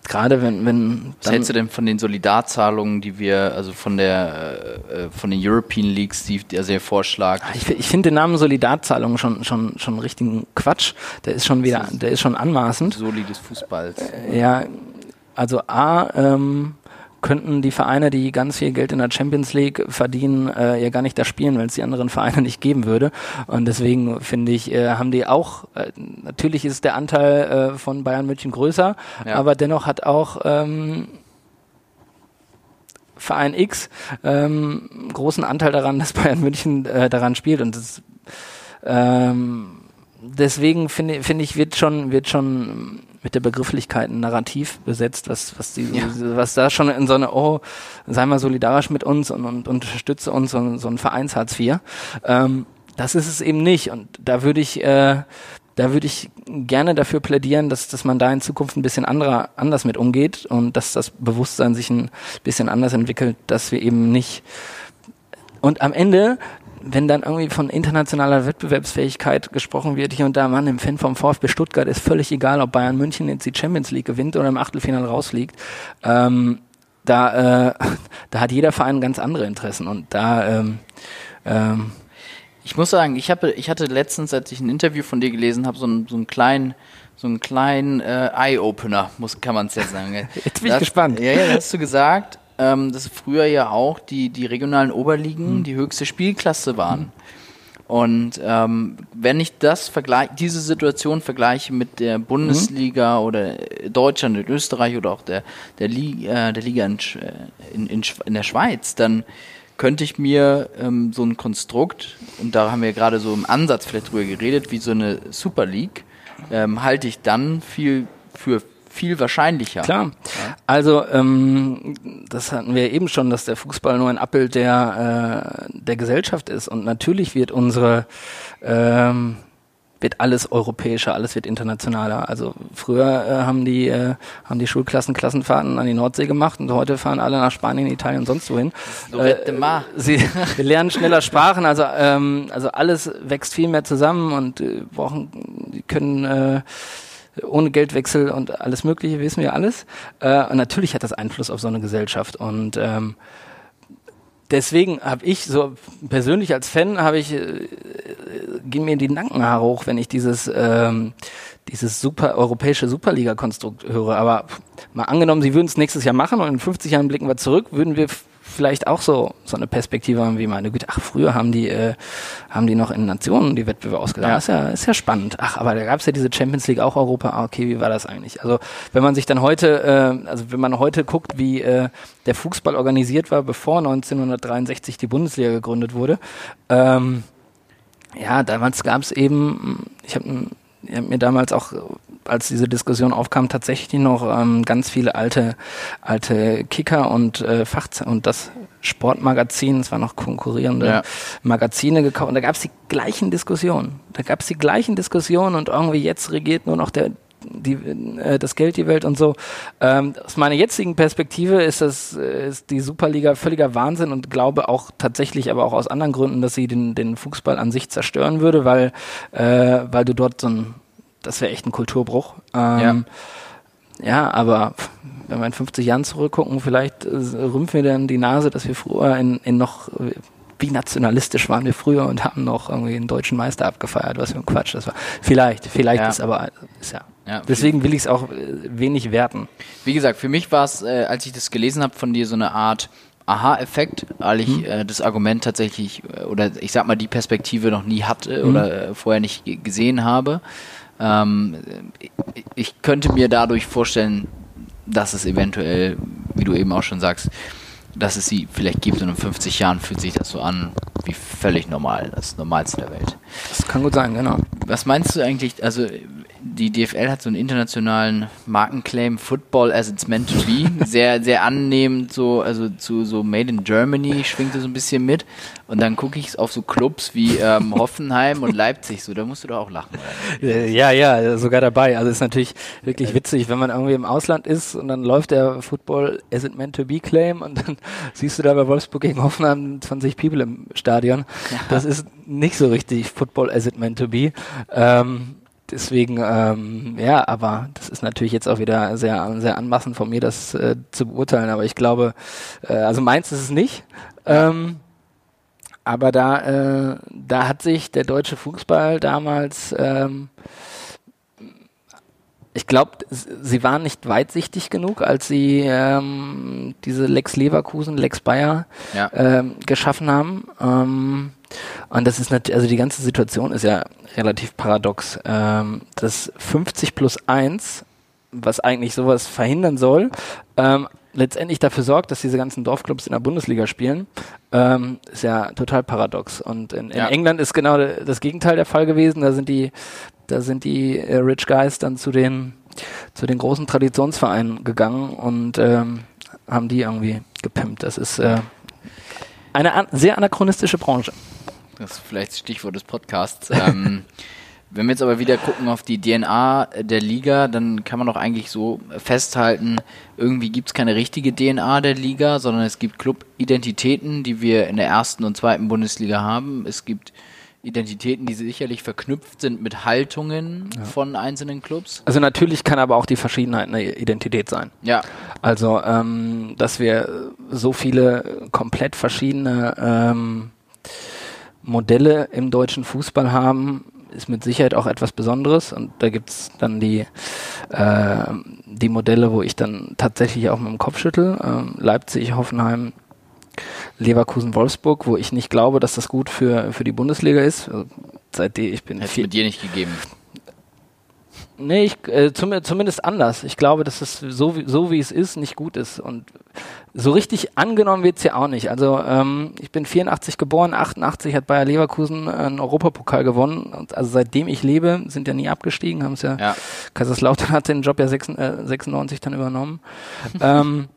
B: gerade wenn, wenn.
A: Was hältst du denn von den Solidarzahlungen, die wir, also von der äh, von den European Leagues, die der sehr vorschlag?
B: Ich, ich finde den Namen Solidarzahlungen schon, schon, schon richtigen Quatsch. Der ist schon wieder, der ist schon anmaßend.
A: Soli des Fußballs.
B: Äh, ja, also A, ähm, könnten die Vereine, die ganz viel Geld in der Champions League verdienen, äh, ja gar nicht da spielen, weil es die anderen Vereine nicht geben würde. Und deswegen finde ich, äh, haben die auch, äh, natürlich ist der Anteil äh, von Bayern München größer, ja. aber dennoch hat auch ähm, Verein X ähm, großen Anteil daran, dass Bayern München äh, daran spielt. Und das ähm, deswegen finde finde ich, wird schon, wird schon mit der Begrifflichkeit ein Narrativ besetzt, was, was, die, ja. was da schon in so eine, oh, sei mal solidarisch mit uns und, und, unterstütze uns, so, so ein Vereinshartz IV. Ähm, das ist es eben nicht. Und da würde ich, äh, da würde ich gerne dafür plädieren, dass, dass man da in Zukunft ein bisschen anderer, anders mit umgeht und dass das Bewusstsein sich ein bisschen anders entwickelt, dass wir eben nicht und am Ende wenn dann irgendwie von internationaler Wettbewerbsfähigkeit gesprochen wird, hier und da, Mann, im Fan vom VfB Stuttgart ist völlig egal, ob Bayern München jetzt die Champions League gewinnt oder im Achtelfinale rausfliegt. Ähm, da, äh, da hat jeder Verein ganz andere Interessen und da ähm, ähm,
A: ich muss sagen, ich habe, ich hatte letztens, als ich ein Interview von dir gelesen habe, so, einen, so einen kleinen, so einen kleinen äh, Eye-Opener, muss, kann man es jetzt sagen.
B: Jetzt bin ich das, gespannt.
A: Ja, ja, hast du gesagt ähm, dass früher ja auch die, die regionalen Oberligen mhm. die höchste Spielklasse waren. Mhm. Und ähm, wenn ich das vergleiche, diese Situation vergleiche mit der Bundesliga mhm. oder Deutschland in Österreich oder auch der, der, Liga, äh, der Liga in, in, in, in der Schweiz, dann könnte ich mir ähm, so ein Konstrukt, und da haben wir gerade so im Ansatz vielleicht drüber geredet, wie so eine Super League, ähm, halte ich dann viel für viel wahrscheinlicher.
B: Klar. Ja. Also ähm, das hatten wir eben schon, dass der Fußball nur ein Abbild der, äh, der Gesellschaft ist. Und natürlich wird unsere ähm, wird alles europäischer, alles wird internationaler. Also früher äh, haben die äh, haben die Schulklassen Klassenfahrten an die Nordsee gemacht und heute fahren alle nach Spanien, Italien und sonst wohin. Äh, sie wir lernen schneller Sprachen, also ähm, also alles wächst viel mehr zusammen und äh, brauchen die können äh, ohne Geldwechsel und alles Mögliche, wissen wir alles. Äh, und natürlich hat das Einfluss auf so eine Gesellschaft. Und ähm, deswegen habe ich so persönlich als Fan habe ich äh, gehen mir die Nackenhaare hoch, wenn ich dieses ähm, dieses super europäische Superliga-Konstrukt höre. Aber mal angenommen, sie würden es nächstes Jahr machen und in 50 Jahren blicken wir zurück, würden wir vielleicht auch so, so eine Perspektive haben wie meine Güte, ach, früher haben die, äh, haben die noch in Nationen die Wettbewerbe ausgedacht. Ja. ist ja, ist ja spannend. Ach, aber da gab es ja diese Champions League auch Europa. Ah, okay, wie war das eigentlich? Also wenn man sich dann heute, äh, also wenn man heute guckt, wie äh, der Fußball organisiert war, bevor 1963 die Bundesliga gegründet wurde, ähm, ja, damals gab es eben, ich habe ich hab mir damals auch als diese Diskussion aufkam, tatsächlich noch ähm, ganz viele alte, alte Kicker und äh, Fach und das Sportmagazin, es waren noch konkurrierende ja. Magazine gekauft und da gab es die gleichen Diskussionen. Da gab es die gleichen Diskussionen und irgendwie jetzt regiert nur noch der die, äh, das Geld die Welt und so. Ähm, aus meiner jetzigen Perspektive ist das äh, ist die Superliga völliger Wahnsinn und glaube auch tatsächlich, aber auch aus anderen Gründen, dass sie den, den Fußball an sich zerstören würde, weil äh, weil du dort so ein das wäre echt ein Kulturbruch. Ähm, ja. ja, aber wenn wir in 50 Jahren zurückgucken, vielleicht äh, rümpfen wir dann die Nase, dass wir früher in, in noch, wie nationalistisch waren wir früher und haben noch irgendwie einen deutschen Meister abgefeiert, was für ein Quatsch das war. Vielleicht, vielleicht ja. ist aber, ist ja. Ja Deswegen will ich es auch äh, wenig werten.
A: Wie gesagt, für mich war es, äh, als ich das gelesen habe, von dir so eine Art Aha-Effekt, weil ich hm. äh, das Argument tatsächlich, äh, oder ich sag mal, die Perspektive noch nie hatte hm. oder äh, vorher nicht gesehen habe. Ähm, ich könnte mir dadurch vorstellen, dass es eventuell, wie du eben auch schon sagst, dass es sie vielleicht gibt und in 50 Jahren fühlt sich das so an wie völlig normal, das Normalste der Welt.
B: Das kann gut sein, genau.
A: Was meinst du eigentlich, also die DFL hat so einen internationalen Markenclaim, Football as it's meant to be. Sehr, sehr annehmend, so, also zu so Made in Germany schwingt so ein bisschen mit. Und dann gucke ich auf so Clubs wie ähm, Hoffenheim und Leipzig, so, da musst du doch auch lachen,
B: oder? Äh, ja, ja, sogar dabei. Also ist natürlich wirklich witzig, wenn man irgendwie im Ausland ist und dann läuft der Football as it meant to be Claim und dann siehst du da bei Wolfsburg gegen Hoffenheim 20 People im Stadion. Ja. Das ist nicht so richtig Football as it meant to be. Ähm, deswegen, ähm, ja, aber das ist natürlich jetzt auch wieder sehr, sehr anmaßend von mir, das äh, zu beurteilen. Aber ich glaube, äh, also meins ist es nicht. Ähm, aber da, äh, da hat sich der deutsche Fußball damals, ähm, ich glaube, sie waren nicht weitsichtig genug, als sie ähm, diese Lex Leverkusen, Lex Bayer ja. ähm, geschaffen haben. Ähm, und das ist natürlich, also die ganze Situation ist ja relativ paradox. Ähm, das 50 plus 1, was eigentlich sowas verhindern soll, ähm, letztendlich dafür sorgt, dass diese ganzen Dorfclubs in der Bundesliga spielen, ähm, ist ja total paradox. Und in, in ja. England ist genau das Gegenteil der Fall gewesen. Da sind die, da sind die äh, Rich Guys dann zu den, zu den großen Traditionsvereinen gegangen und ähm, haben die irgendwie gepimpt. Das ist äh, eine an sehr anachronistische Branche.
A: Das ist vielleicht das Stichwort des Podcasts. ähm, wenn wir jetzt aber wieder gucken auf die DNA der Liga, dann kann man doch eigentlich so festhalten, irgendwie gibt es keine richtige DNA der Liga, sondern es gibt Club-Identitäten, die wir in der ersten und zweiten Bundesliga haben. Es gibt Identitäten, die sicherlich verknüpft sind mit Haltungen ja. von einzelnen Clubs.
B: Also natürlich kann aber auch die Verschiedenheit eine Identität sein.
A: Ja.
B: Also, ähm, dass wir so viele komplett verschiedene ähm, Modelle im deutschen Fußball haben, ist mit Sicherheit auch etwas Besonderes. Und da gibt's dann die, äh, die Modelle, wo ich dann tatsächlich auch mit dem Kopf schüttel. Äh, Leipzig, Hoffenheim, Leverkusen, Wolfsburg, wo ich nicht glaube, dass das gut für, für die Bundesliga ist. Also, seitdem ich bin.
A: Hätte mit dir nicht gegeben.
B: Nee, ich, äh, zum, zumindest anders. Ich glaube, dass es so, wie, so wie es ist, nicht gut ist. Und so richtig angenommen wird's ja auch nicht. Also ähm, ich bin 84 geboren, 88 hat Bayer Leverkusen einen Europapokal gewonnen. Und also seitdem ich lebe, sind ja nie abgestiegen, haben es ja, ja. Kaiserslautern hat den Job ja 96, äh, 96 dann übernommen. ähm,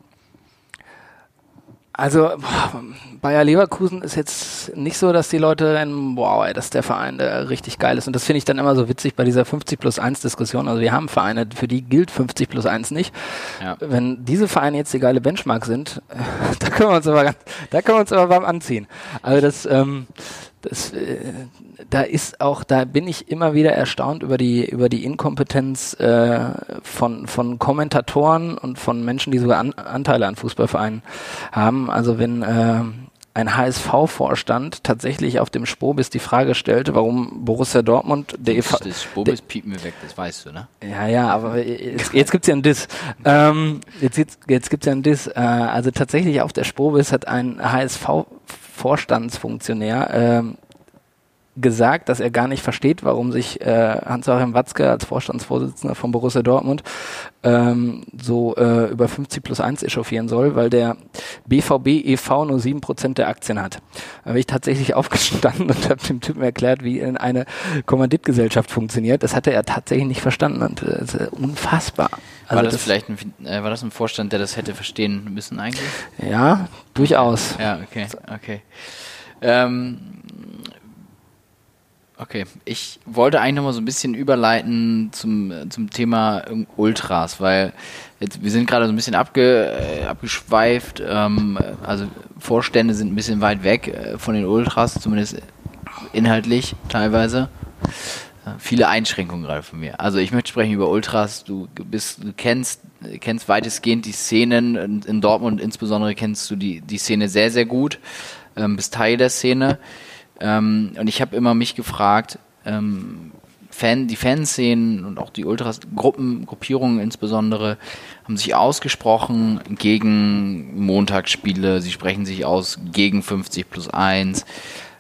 B: also Bayer Leverkusen ist jetzt nicht so, dass die Leute rennen, wow, ey, das ist der Verein, der richtig geil ist. Und das finde ich dann immer so witzig bei dieser 50 plus 1 Diskussion. Also wir haben Vereine, für die gilt 50 plus 1 nicht. Ja. Wenn diese Vereine jetzt die geile Benchmark sind, da können wir uns aber ganz, da können wir uns aber warm anziehen. Also das, ähm, das, äh, da ist auch, da bin ich immer wieder erstaunt über die über die Inkompetenz äh, von von Kommentatoren und von Menschen, die sogar an, Anteile an Fußballvereinen haben. Also wenn äh, ein HSV-Vorstand tatsächlich auf dem Spobis die Frage stellte, warum Borussia Dortmund
A: der EV... Das Spobis piepen wir weg, das weißt du, ne?
B: Ja, ja, aber jetzt, jetzt gibt's ja einen Diss. Ähm, jetzt, jetzt, jetzt gibt's ja einen Diss. Äh, also tatsächlich auf der Spobis hat ein HSV-Vorstandsfunktionär ähm, gesagt, dass er gar nicht versteht, warum sich äh, Hans-Joachim Watzke als Vorstandsvorsitzender von Borussia Dortmund ähm, so äh, über 50 plus 1 echauffieren soll, weil der BVB e.V. nur 7% der Aktien hat. Da bin ich tatsächlich aufgestanden und habe dem Typen erklärt, wie eine Kommanditgesellschaft funktioniert. Das hatte er tatsächlich nicht verstanden und äh, das ist unfassbar.
A: Also war das, das vielleicht ein, äh, war das ein Vorstand, der das hätte verstehen müssen eigentlich?
B: Ja, durchaus.
A: Ja, okay, okay. Ähm, Okay, ich wollte eigentlich noch mal so ein bisschen überleiten zum, zum Thema Ultras, weil jetzt, wir sind gerade so ein bisschen abge, äh, abgeschweift, ähm, also Vorstände sind ein bisschen weit weg äh, von den Ultras, zumindest inhaltlich teilweise. Äh, viele Einschränkungen gerade von mir. Also ich möchte sprechen über Ultras. Du bist, du kennst, kennst weitestgehend die Szenen in, in Dortmund, insbesondere kennst du die, die Szene sehr, sehr gut, ähm, bist Teil der Szene. Ähm, und ich habe immer mich gefragt, ähm, Fan, die Fanszenen und auch die Ultras-Gruppen, Gruppierungen insbesondere, haben sich ausgesprochen gegen Montagsspiele. Sie sprechen sich aus gegen 50 plus 1.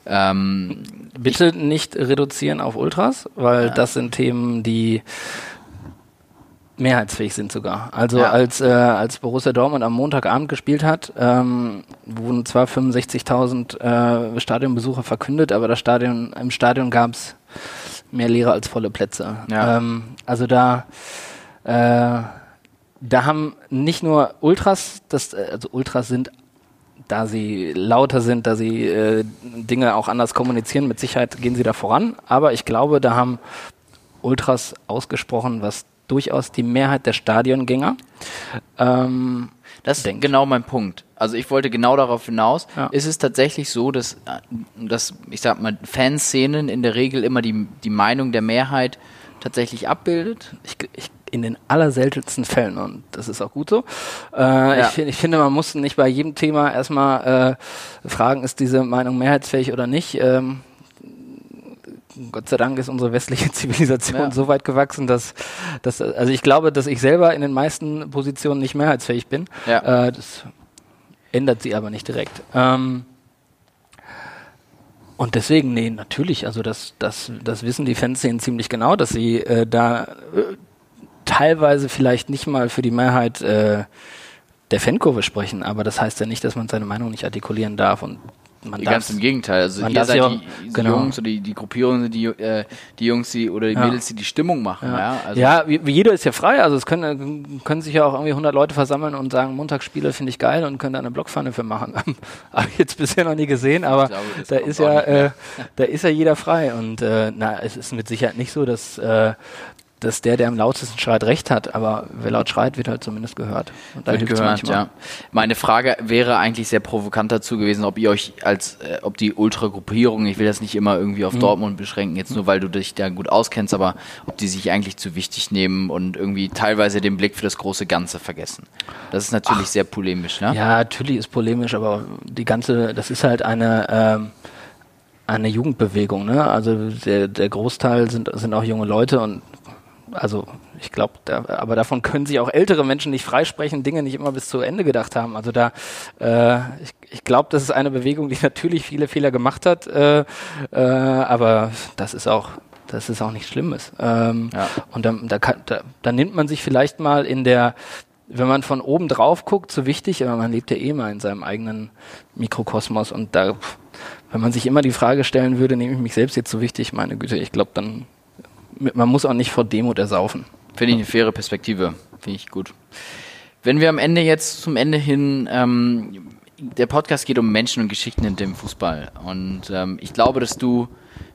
B: Ähm, Bitte nicht reduzieren auf Ultras, weil ja. das sind Themen, die mehrheitsfähig sind sogar. Also
A: Ja.
B: als, äh, als Borussia Dortmund am Montagabend gespielt hat, ähm, wurden zwar 65.000 äh, Stadionbesucher verkündet, aber das Stadion, im Stadion gab es mehr leere als volle Plätze.
A: Ja.
B: Ähm, also da, äh, da haben nicht nur Ultras, das, äh, also Ultras sind da sie lauter sind, da sie äh, Dinge auch anders kommunizieren, mit Sicherheit gehen sie da voran. Aber ich glaube, da haben Ultras ausgesprochen, was durchaus die Mehrheit der Stadiongänger ähm,
A: Das ist
B: denkt.
A: genau mein Punkt. Also ich wollte genau darauf hinaus.
B: Ja.
A: Ist es tatsächlich so, dass, dass ich sag mal, Fanszenen in der Regel immer die, die Meinung der Mehrheit tatsächlich abbildet?
B: ich, ich, in den allerseltensten Fällen und das ist auch gut so. Äh, ich, find, ich finde, man muss nicht bei jedem Thema erstmal äh, fragen, ist diese Meinung mehrheitsfähig oder nicht. Ähm, Gott sei Dank ist unsere westliche Zivilisation
A: Ja.
B: so weit gewachsen, dass, dass also ich glaube, dass ich selber in den meisten Positionen nicht mehrheitsfähig bin.
A: Ja.
B: Äh, das ändert sie aber nicht direkt. Ähm, und deswegen, nee, natürlich, also das, das, das wissen die Fanszenen ziemlich genau, dass sie äh, da äh, teilweise vielleicht nicht mal für die Mehrheit äh, der Fankurve sprechen, aber das heißt ja nicht, dass man seine Meinung nicht artikulieren darf und man
A: Ganz im Gegenteil. Also ihr seid
B: ja
A: die, die
B: genau.
A: Jungs oder die, die Gruppierungen, die, äh, die Jungs die, oder die
B: Ja.
A: Mädels, die die Stimmung machen. Ja,
B: Ja,
A: also,
B: ja wie, wie jeder ist ja frei. Also es können, können sich ja auch irgendwie 100 Leute versammeln und sagen, Montagsspiele finde ich geil und können da eine Blockpfanne für machen. Habe ich jetzt bisher noch nie gesehen, aber
A: glaube,
B: da ist ja, äh, da ist ja jeder frei. Und äh, na, es ist mit Sicherheit nicht so, dass, äh, dass der, der am lautesten schreit, recht hat. Aber wer laut schreit, wird halt zumindest gehört. Und da
A: Wird
B: hilft's
A: gehört,
B: manchmal.
A: ja. Meine Frage wäre eigentlich sehr provokant dazu gewesen, ob ihr euch als, äh, ob die Ultra-Gruppierung, ich will das nicht immer irgendwie
B: Mhm.
A: auf Dortmund beschränken, jetzt nur weil du dich da gut auskennst, aber ob die sich eigentlich zu wichtig nehmen und irgendwie teilweise den Blick für das große Ganze vergessen. Das ist natürlich sehr polemisch, ne?
B: Ja, natürlich ist polemisch, aber die ganze, das ist halt eine, ähm, eine Jugendbewegung, ne? Also der, der Großteil sind, sind auch junge Leute und also ich glaube, da, aber davon können sich auch ältere Menschen nicht freisprechen, Dinge nicht immer bis zu Ende gedacht haben. Also da, äh, ich, ich glaube, das ist eine Bewegung, die natürlich viele Fehler gemacht hat, äh, äh, aber das ist auch, das ist auch nichts Schlimmes. Ähm,
A: Ja.
B: Und dann, da, kann, da, da nimmt man sich vielleicht mal in der, wenn man von oben drauf guckt, so wichtig, aber man lebt ja eh mal in seinem eigenen Mikrokosmos und da, wenn man sich immer die Frage stellen würde, nehme ich mich selbst jetzt so wichtig, meine Güte, ich glaube, dann, man muss auch nicht vor Demut ersaufen.
A: Finde ich eine faire Perspektive. Finde ich gut. Wenn wir am Ende jetzt zum Ende hin, ähm, der Podcast geht um Menschen und Geschichten in dem Fußball. Und ähm, ich glaube, dass du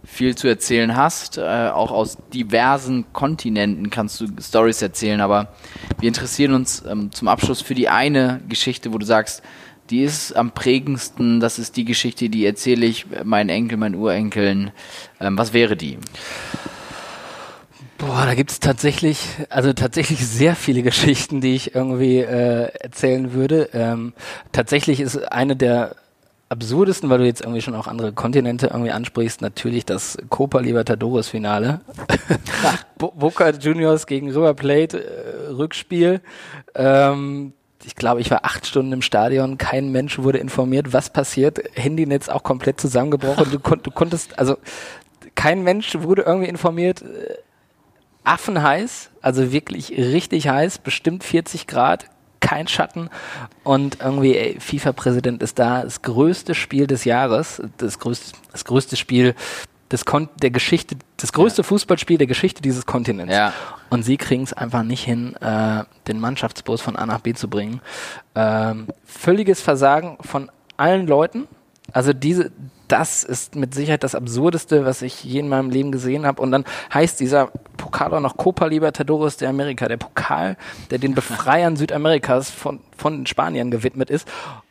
A: viel zu erzählen hast. Äh, auch aus diversen Kontinenten kannst du Stories erzählen. Aber wir interessieren uns ähm, zum Abschluss für die eine Geschichte, wo du sagst, die ist am prägendsten. Das ist die Geschichte, die erzähle ich meinen Enkel, meinen Urenkeln. Ähm, was wäre die?
B: Boah, da gibt's tatsächlich, also tatsächlich sehr viele Geschichten, die ich irgendwie äh, erzählen würde. Ähm, tatsächlich ist eine der absurdesten, weil du jetzt irgendwie schon auch andere Kontinente irgendwie ansprichst, natürlich das Copa Libertadores Finale. Bo Boca Juniors gegen River Plate, äh, Rückspiel. Ähm, ich glaube, ich war acht Stunden im Stadion, kein Mensch wurde informiert, was passiert. Handynetz auch komplett zusammengebrochen. Du, kon du konntest, also kein Mensch wurde irgendwie informiert. Äh, affenheiß, also wirklich richtig heiß, bestimmt 40 Grad, kein Schatten und irgendwie ey, FIFA-Präsident ist da, das größte Spiel des Jahres, das größte, das größte Spiel des Kon der Geschichte, das größte Fußballspiel der Geschichte dieses Kontinents.
A: Ja.
B: Und sie kriegen es einfach nicht hin, äh, den Mannschaftsbus von A nach B zu bringen. Ähm, völliges Versagen von allen Leuten. Also diese, das ist mit Sicherheit das Absurdeste, was ich je in meinem Leben gesehen habe. Und dann heißt dieser Pokal auch noch Copa Libertadores de America, der Pokal, der den Befreiern Südamerikas von, von den Spaniern gewidmet ist.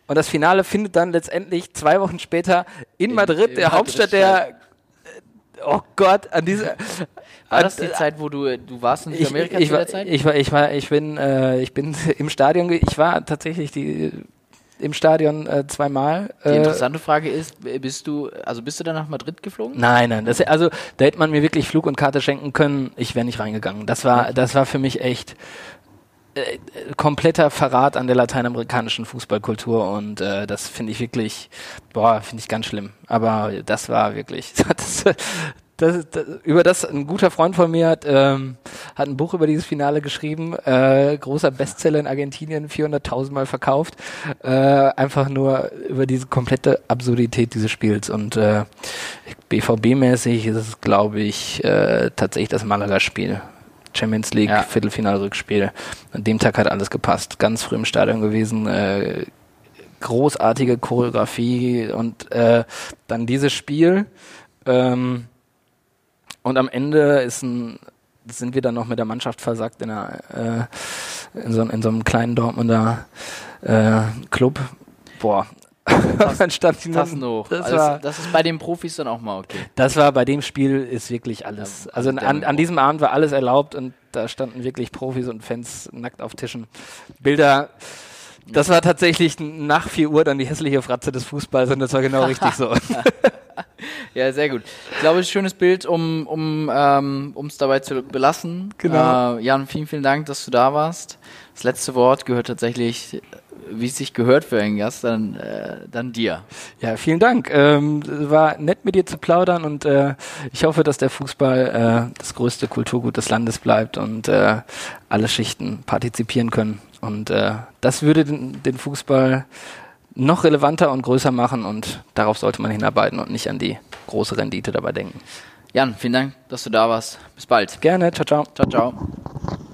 B: Und das Finale findet dann letztendlich zwei Wochen später in, Madrid,
A: in
B: der
A: Madrid
B: Hauptstadt der Oh Gott, an diese.
A: War das die Zeit, wo du, du warst in
B: ich,
A: Südamerika
B: ich,
A: zu
B: war,
A: der Zeit?
B: ich war, ich war, ich bin, äh, ich bin im Stadion. Ich war tatsächlich die im Stadion äh, zweimal.
A: Die
B: Äh,
A: interessante Frage ist, bist du, also bist du dann nach Madrid geflogen?
B: Nein, nein, das, also da hätte man mir wirklich Flug und Karte schenken können. Ich wäre nicht reingegangen. Das war, das war für mich echt äh, kompletter Verrat an der lateinamerikanischen Fußballkultur und äh, das finde ich wirklich, boah, finde ich ganz schlimm. Aber das war wirklich, das, das, das, über das ein guter Freund von mir hat, ähm, hat ein Buch über dieses Finale geschrieben. Äh, großer Bestseller in Argentinien, 400.000 Mal verkauft. Äh, einfach nur über diese komplette Absurdität dieses Spiels. Und äh, BVB-mäßig ist es, glaube ich, äh, tatsächlich das Malaga-Spiel. Champions League, ja. Viertelfinalrückspiel. An dem Tag hat alles gepasst. Ganz früh im Stadion gewesen. Äh, großartige Choreografie und äh, dann dieses Spiel. Ähm, und am Ende ist ein, sind wir dann noch mit der Mannschaft versagt in, einer, äh, in, so, in so einem kleinen Dortmunder äh, Club. Boah,
A: dann stand die Tassen hoch. Das, also war, das, ist bei den Profis dann auch mal okay.
B: Das war bei dem Spiel ist wirklich alles. Also an, an, diesem Abend war alles erlaubt und da standen wirklich Profis und Fans nackt auf Tischen. Bilder. Das war tatsächlich nach 4 Uhr dann die hässliche Fratze des Fußballs und das war genau richtig so.
A: ja, sehr gut. Ich glaube, es ist ein schönes Bild, um um ähm, es dabei zu belassen. Genau. Äh, Jan, vielen, vielen Dank, dass du da warst. Das letzte Wort gehört tatsächlich, wie es sich gehört für einen Gast, dann, äh, dann dir.
B: Ja, vielen Dank. Ähm, war nett mit dir zu plaudern und äh, ich hoffe, dass der Fußball äh, das größte Kulturgut des Landes bleibt und äh, alle Schichten partizipieren können. Und äh, das würde den, den Fußball noch relevanter und größer machen und darauf sollte man hinarbeiten und nicht an die große Rendite dabei denken.
A: Jan, vielen Dank, dass du da warst. Bis bald.
B: Gerne. Ciao, ciao.
A: Ciao, ciao.